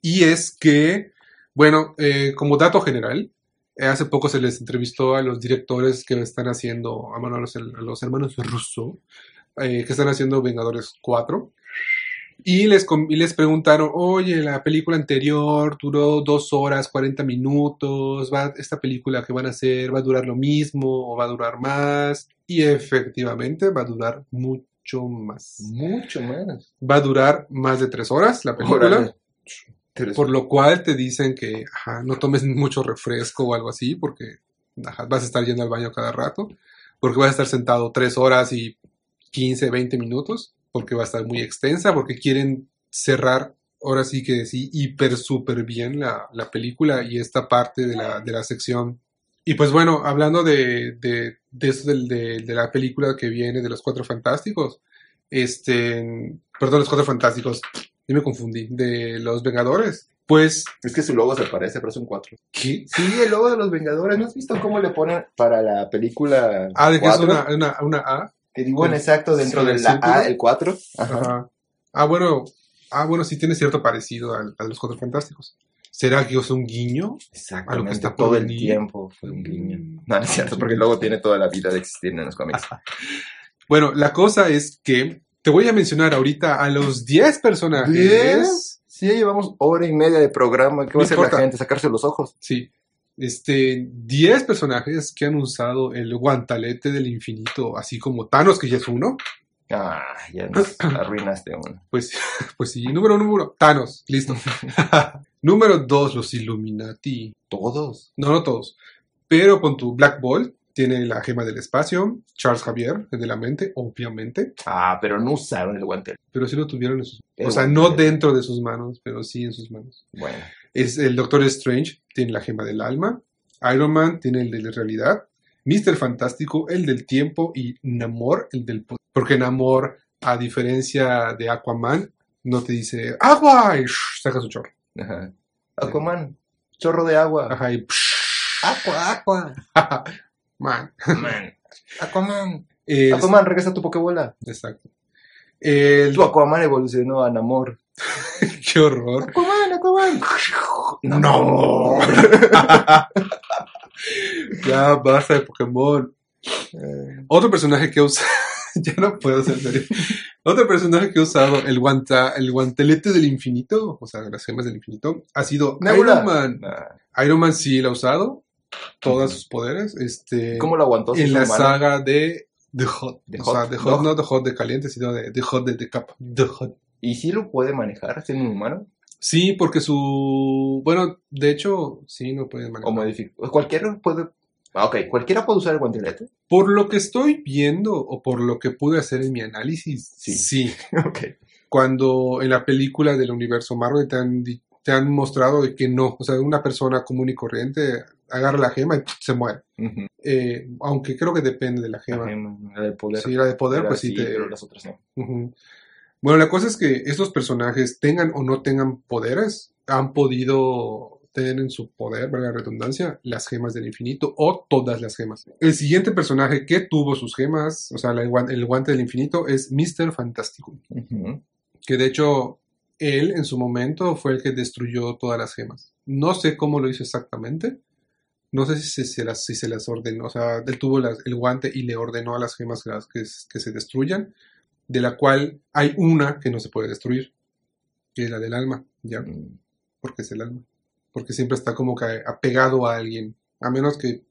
Speaker 2: Y es que, bueno, eh, como dato general, hace poco se les entrevistó a los directores que están haciendo, a, bueno, a los, a los hermanos Russo, eh, que están haciendo Vengadores 4. Y les, y les preguntaron, oye, la película anterior duró dos horas, 40 minutos, va, esta película que van a hacer va a durar lo mismo o va a durar más. Y efectivamente va a durar mucho más.
Speaker 1: Mucho más.
Speaker 2: Va a durar más de tres horas la película. Por lo cual te dicen que ajá, no tomes mucho refresco o algo así, porque ajá, vas a estar yendo al baño cada rato, porque vas a estar sentado tres horas y 15, 20 minutos, porque va a estar muy extensa, porque quieren cerrar, ahora sí que sí, hiper súper bien la, la película y esta parte de la, de la sección. Y pues bueno, hablando de, de, de eso del- de, de la película que viene de los Cuatro Fantásticos, este, perdón, los Cuatro Fantásticos, yo me confundí, de los Vengadores. Pues,
Speaker 1: Es que su logo se parece, pero son cuatro.
Speaker 2: ¿qué?
Speaker 1: Sí, el logo de los Vengadores. ¿No has visto cómo le ponen para la película
Speaker 2: Ah, de que es una, una, una A.
Speaker 1: Que dibujan
Speaker 2: Con-
Speaker 1: exacto dentro
Speaker 2: sí,
Speaker 1: de
Speaker 2: el
Speaker 1: la. A, el 4. Ajá.
Speaker 2: Ajá. Ah, bueno, ah, bueno, sí tiene cierto parecido al- a, los Cuatro Fantásticos. ¿Será que es un guiño?
Speaker 1: Exactamente,
Speaker 2: está por
Speaker 1: todo el tiempo fue un guiño. No, no es cierto, porque luego tiene toda la vida de existir en los cómics.
Speaker 2: Bueno, la cosa es que te voy a mencionar ahorita a los 10 personajes.
Speaker 1: ¿Diez? Sí, ya llevamos hora y media de programa. ¿Qué
Speaker 2: No
Speaker 1: va a hacer la gente? ¿Sacarse los ojos?
Speaker 2: Sí. Este, 10 personajes que han usado el guantalete del infinito, así como Thanos, que ya es uno.
Speaker 1: Ah, ya nos arruinaste uno.
Speaker 2: Pues, pues sí, número uno, número, Thanos, listo. número dos, los Illuminati.
Speaker 1: ¿Todos?
Speaker 2: No, no todos. Pero con tu Black Bolt tiene la gema del espacio, Charles Javier, el de la mente, obviamente.
Speaker 1: Ah, pero no usaron el guante.
Speaker 2: Pero sí lo tuvieron en sus
Speaker 1: El
Speaker 2: O sea, no dentro de sus manos, pero sí en sus manos.
Speaker 1: Bueno,
Speaker 2: Es el Doctor Strange, tiene la gema del alma. Iron Man tiene el de la realidad. Mr. Fantástico, el del tiempo. Y Namor, el del poder. Porque Namor, a diferencia de Aquaman, no te dice agua y shh, saca su chorro.
Speaker 1: ajá. Aquaman, chorro de agua.
Speaker 2: Ajá, y
Speaker 1: Aqua, aqua.
Speaker 2: man.
Speaker 1: Man. Aquaman. Aquaman, regresa a tu pokebola.
Speaker 2: Exacto. El-
Speaker 1: Tu Aquaman evolucionó a Namor.
Speaker 2: qué horror.
Speaker 1: Aquaman, Aquaman.
Speaker 2: No. ya basta de Pokémon.
Speaker 1: Eh,
Speaker 2: Otro personaje que ha usado. ya no puedo ser serio. Otro personaje que ha usado el, guanta, el guantelete del infinito, o sea, las gemas del infinito, ha sido
Speaker 1: Nebula.
Speaker 2: Iron Man.
Speaker 1: nah.
Speaker 2: Iron Man sí lo ha usado. Todos sus poderes. Este,
Speaker 1: ¿Cómo lo aguantó?
Speaker 2: en la saga de The Hot.
Speaker 1: The
Speaker 2: o sea,
Speaker 1: Hot
Speaker 2: The
Speaker 1: Dog.
Speaker 2: Hot, no The Hot de caliente, sino de The Hot de The Cup. The Hot.
Speaker 1: ¿Y si lo puede manejar siendo un humano?
Speaker 2: Sí, porque su. Bueno, de hecho, sí, no puede manejar.
Speaker 1: ¿O modificar? Cualquiera puede... Ah, ok, cualquiera puede usar el guantelete.
Speaker 2: Por lo que estoy viendo, o por lo que pude hacer en mi análisis,
Speaker 1: Sí.
Speaker 2: sí.
Speaker 1: ok.
Speaker 2: Cuando en la película del universo Marvel te han, te han mostrado de que no, o sea, una persona común y corriente agarra la gema y ¡pum! se muere.
Speaker 1: Ujú.
Speaker 2: Eh, aunque creo que depende de la gema.
Speaker 1: La del poder.
Speaker 2: Si la de poder, pues sí te...
Speaker 1: Pero las otras no.
Speaker 2: Ujú. Bueno, la cosa es que estos personajes tengan o no tengan poderes, han podido tener en su poder, valga la redundancia, las gemas del infinito o todas las gemas. El siguiente personaje que tuvo sus gemas, o sea, la el guante del infinito, es Mr. Fantástico,
Speaker 1: Ujú.
Speaker 2: que de hecho él en su momento fue el que destruyó todas las gemas. No sé cómo lo hizo exactamente, No sé si se, se las, si se las ordenó, o sea, él tuvo las- el guante y le ordenó a las gemas que, las- que, s- que se destruyan, de la cual hay una que no se puede destruir, que es la del alma, ya,
Speaker 1: Mm,
Speaker 2: porque es el alma, porque siempre está como que apegado a alguien, a menos que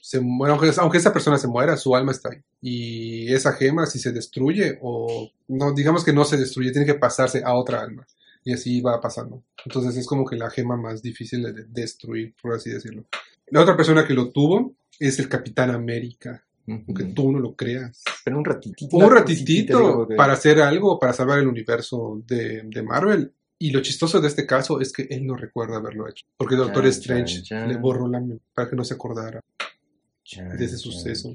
Speaker 2: se muera, aunque, aunque esa persona se muera, su alma está ahí. Y esa gema, si se destruye, o no, digamos que no se destruye, tiene que pasarse a otra alma. Y así va pasando. Entonces es como que la gema más difícil de destruir, por así decirlo. La otra persona que lo tuvo es el Capitán América, aunque tú no lo creas.
Speaker 1: Pero un ratitito.
Speaker 2: Un ratitito para hacer algo, para salvar el universo de, de Marvel. Y lo chistoso de este caso es que él no recuerda haberlo hecho. Porque Doctor Strange le borró la para que no se acordara de ese suceso.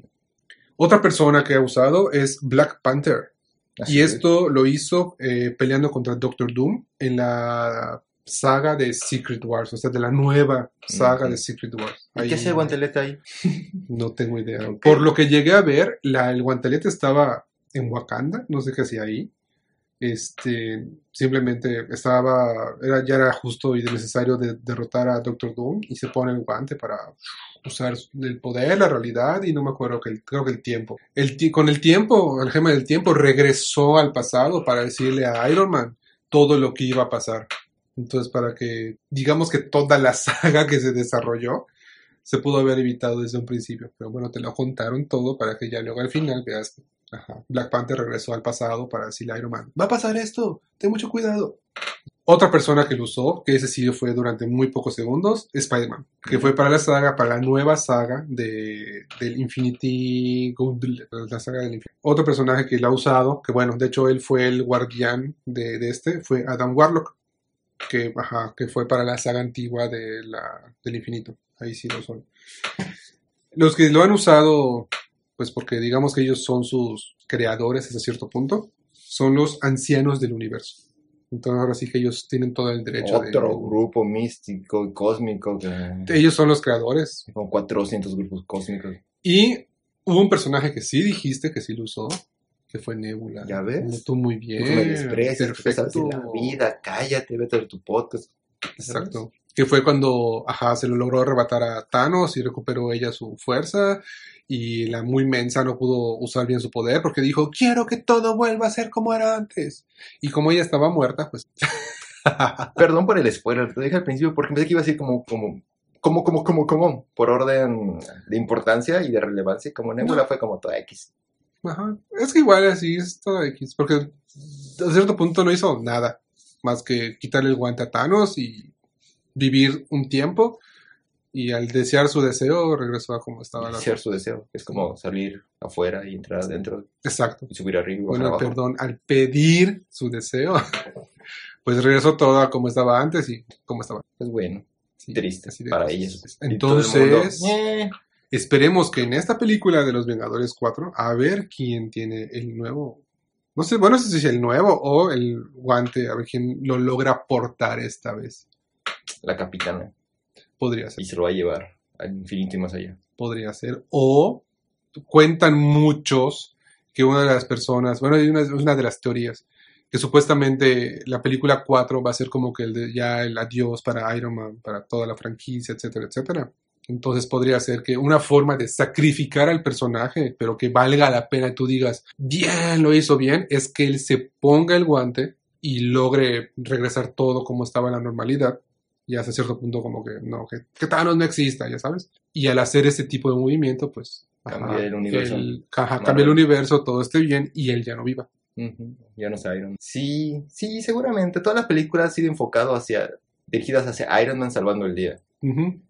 Speaker 2: Otra persona que ha usado es Black Panther.
Speaker 1: Así
Speaker 2: Y
Speaker 1: es.
Speaker 2: esto lo hizo eh, peleando contra Doctor Doom en la saga de Secret Wars, o sea, de la nueva saga de Secret Wars.
Speaker 1: ¿Y qué hace el guantelete ahí?
Speaker 2: No tengo idea. Por lo que llegué a ver, la, el guantelete estaba en Wakanda, no sé qué hacía ahí. Este, simplemente estaba, era, ya era justo y necesario de, derrotar a Doctor Doom y se pone el guante para usar el poder, la realidad y no me acuerdo que el, creo que el tiempo. El, con el tiempo, el gema del tiempo regresó al pasado para decirle a Iron Man todo lo que iba a pasar. Entonces, para que, digamos que toda la saga que se desarrolló se pudo haber evitado desde un principio. Pero bueno, te lo contaron todo para que ya luego al final veas que Black Panther regresó al pasado para decirle a Iron Man, va a pasar esto, ten mucho cuidado. Otra persona que lo usó, que ese sí fue durante muy pocos segundos, Spider-Man, que fue para la saga, para la nueva saga de, del Infinity Gauntlet, la saga del Infinity. Otro personaje que lo ha usado, que bueno, de hecho él fue el guardián de, de este, fue Adam Warlock, que, ajá, que fue para la saga antigua de la, del infinito. Ahí sí lo son. Los que lo han usado, pues porque digamos que ellos son sus creadores hasta cierto punto, son los ancianos del universo. Entonces ahora sí que ellos tienen todo el derecho
Speaker 1: Otro
Speaker 2: de...
Speaker 1: grupo místico y cósmico. Que...
Speaker 2: Ellos son los creadores.
Speaker 1: Con 400 grupos cósmicos.
Speaker 2: Y hubo un personaje que sí dijiste que sí lo usó, que fue Nebula.
Speaker 1: ¿Ya ves?
Speaker 2: Tú muy bien.
Speaker 1: Tú me desprecias, tú sabes de la
Speaker 2: perfecto.
Speaker 1: vida, cállate, vete a tu podcast.
Speaker 2: Exacto. Que fue cuando, ajá, se lo logró arrebatar a Thanos y recuperó ella su fuerza. Y la muy mensa no pudo usar bien su poder porque dijo, quiero que todo vuelva a ser como era antes. Y como ella estaba muerta, pues...
Speaker 1: Perdón por el spoiler, te dije al principio porque pensé que iba a decir como, como, como, como, como, como, por orden de importancia y de relevancia, como Nebula
Speaker 2: No.
Speaker 1: fue como toda X.
Speaker 2: Ajá. Es que igual así es todo X. Porque a cierto punto no hizo nada más que quitarle el guante a Thanos y vivir un tiempo. Y al desear su deseo, regresó a como estaba la...
Speaker 1: Desear su deseo, es como salir afuera y entrar adentro
Speaker 2: Exacto.
Speaker 1: y subir arriba
Speaker 2: Bueno,
Speaker 1: abajo.
Speaker 2: perdón, al pedir su deseo, pues regresó todo a como estaba antes y como estaba.
Speaker 1: Es bueno,
Speaker 2: Sí,
Speaker 1: triste
Speaker 2: así de
Speaker 1: para ellos. Y todo el
Speaker 2: Entonces,
Speaker 1: mundo, "Eh".
Speaker 2: Esperemos que en esta película de los Vengadores 4, a ver quién tiene el nuevo. No sé, bueno, no sé si es el nuevo o el guante, a ver quién lo logra portar esta vez.
Speaker 1: la capitana
Speaker 2: Podría ser,
Speaker 1: y se lo va a llevar al infinito y más allá.
Speaker 2: podría ser. O cuentan muchos que una de las personas, bueno, hay una, una de las teorías, que supuestamente la película 4 va a ser como que el de ya el adiós para Iron Man, para toda la franquicia, etcétera, etcétera. Entonces podría ser que una forma de sacrificar al personaje, pero que valga la pena y tú digas, bien, lo hizo bien, es que él se ponga el guante y logre regresar todo como estaba en la normalidad. Y hasta cierto punto como que no, que, que Thanos no exista, ya sabes. Y al hacer ese tipo de movimiento, pues...
Speaker 1: Cambia el universo.
Speaker 2: el- ajá, cambia el universo, todo esté bien y él ya no viva.
Speaker 1: Ya no sé Iron Man. Sí, sí, seguramente. Todas las películas han sido enfocado hacia, dirigidas hacia Iron Man salvando el día.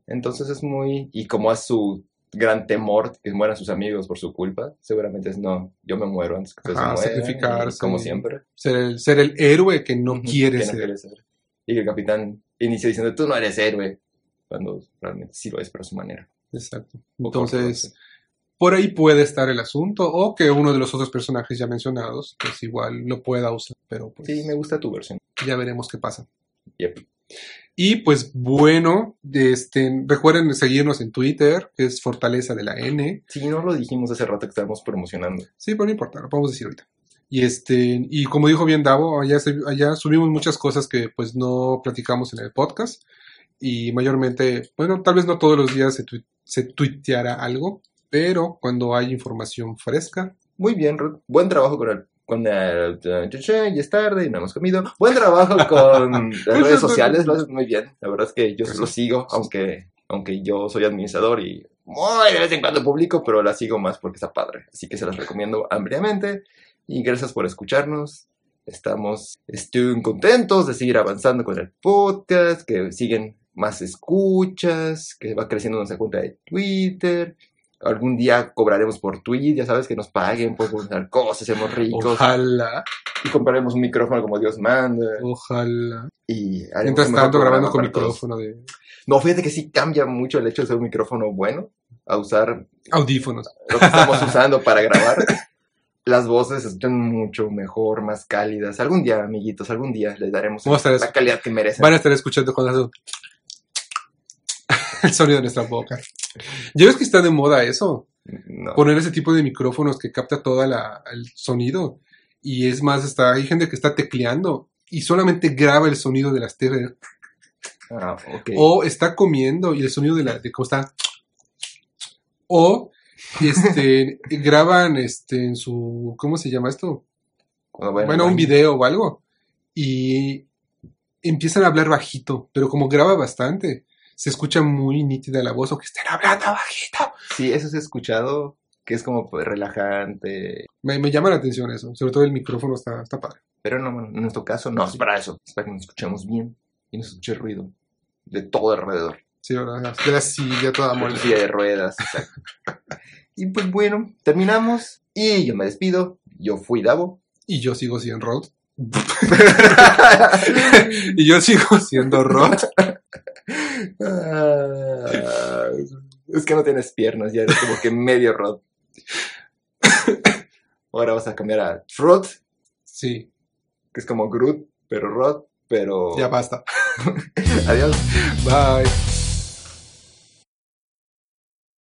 Speaker 1: Entonces es muy, y como es su gran temor que mueran sus amigos por su culpa, seguramente es no, yo me muero antes que
Speaker 2: Ajá,
Speaker 1: se mueran,
Speaker 2: sacrificarse.
Speaker 1: como siempre.
Speaker 2: Ser, el, ser el héroe que no quiere
Speaker 1: que no
Speaker 2: ser.
Speaker 1: quiere ser. Y que el capitán inicia diciendo, tú no eres héroe, cuando realmente sí lo es, pero a su manera.
Speaker 2: Exacto. Entonces, por ahí puede estar el asunto, o que uno de los otros personajes ya mencionados, pues igual lo pueda usar, pero pues
Speaker 1: Sí, me gusta tu versión.
Speaker 2: ya veremos qué pasa.
Speaker 1: Yep.
Speaker 2: Y pues bueno, este, recuerden seguirnos en Twitter, que es Fortaleza de la N.
Speaker 1: Sí, no lo dijimos hace rato que estábamos promocionando.
Speaker 2: Sí, pero no importa, lo podemos decir ahorita. Y este, y como dijo bien Davo, allá, allá subimos muchas cosas que pues no platicamos en el podcast. Y mayormente, bueno, tal vez no todos los días se, tui- se tuiteará algo, pero cuando hay información fresca,
Speaker 1: Muy bien, Ruth. Buen trabajo con el. Con el. Ya es tarde y no hemos comido. Buen trabajo con las redes sociales, lo haces muy bien. La verdad es que yo lo sigo, aunque, aunque yo soy administrador y muy de vez en cuando publico, pero la sigo más porque está padre. Así que se las recomiendo ampliamente. Y gracias por escucharnos. Estamos estoy contentos de seguir avanzando con el podcast, que siguen más escuchas, que va creciendo nuestra cuenta de Twitter. Algún día cobraremos por tweet, ya sabes, que nos paguen por publicar cosas, seamos ricos.
Speaker 2: ojalá,
Speaker 1: Y compraremos un micrófono como Dios manda.
Speaker 2: ojalá.
Speaker 1: Y
Speaker 2: Mientras tanto, grabando con
Speaker 1: todos.
Speaker 2: micrófono de
Speaker 1: No, fíjate que sí cambia mucho el hecho de ser un micrófono bueno a usar
Speaker 2: audífonos.
Speaker 1: lo que estamos usando para grabar. Las voces escuchan mucho mejor, más cálidas. Algún día, amiguitos, algún día les daremos la calidad que merecen.
Speaker 2: Van a estar escuchando con eso. El sonido de nuestra boca. Ya ves que está de moda eso.
Speaker 1: No.
Speaker 2: Poner ese tipo de micrófonos que capta todo el sonido. Y es más, está, hay gente que está tecleando y solamente graba el sonido de las teclas.
Speaker 1: Ah.
Speaker 2: O está comiendo y el sonido de la de cómo está. O este graban este en su ¿cómo se llama esto? Bueno, un video o algo. Y empiezan a hablar bajito, pero como graba bastante, se escucha muy nítida la voz o que estén hablando bajito.
Speaker 1: Sí, eso se ha escuchado, que es como pues, relajante.
Speaker 2: Me, me llama la atención eso, sobre todo el micrófono está, está padre.
Speaker 1: Pero no, en nuestro caso no es para eso. Es para que nos escuchemos bien y nos escuche ruido de todo alrededor.
Speaker 2: Sí, ¿verdad? De la silla toda molida.
Speaker 1: Silla de ruedas. exacto. y pues bueno, terminamos. Y yo me despido. Yo fui Davo.
Speaker 2: Y yo sigo siendo Rod. y yo sigo siendo Rod.
Speaker 1: Ah, es que no tienes piernas, ya eres como que medio Rod. Ahora vas a cambiar a Trot,
Speaker 2: Sí,
Speaker 1: que es como Groot, pero Rod, pero...
Speaker 2: ya basta.
Speaker 1: Adiós.
Speaker 2: Bye.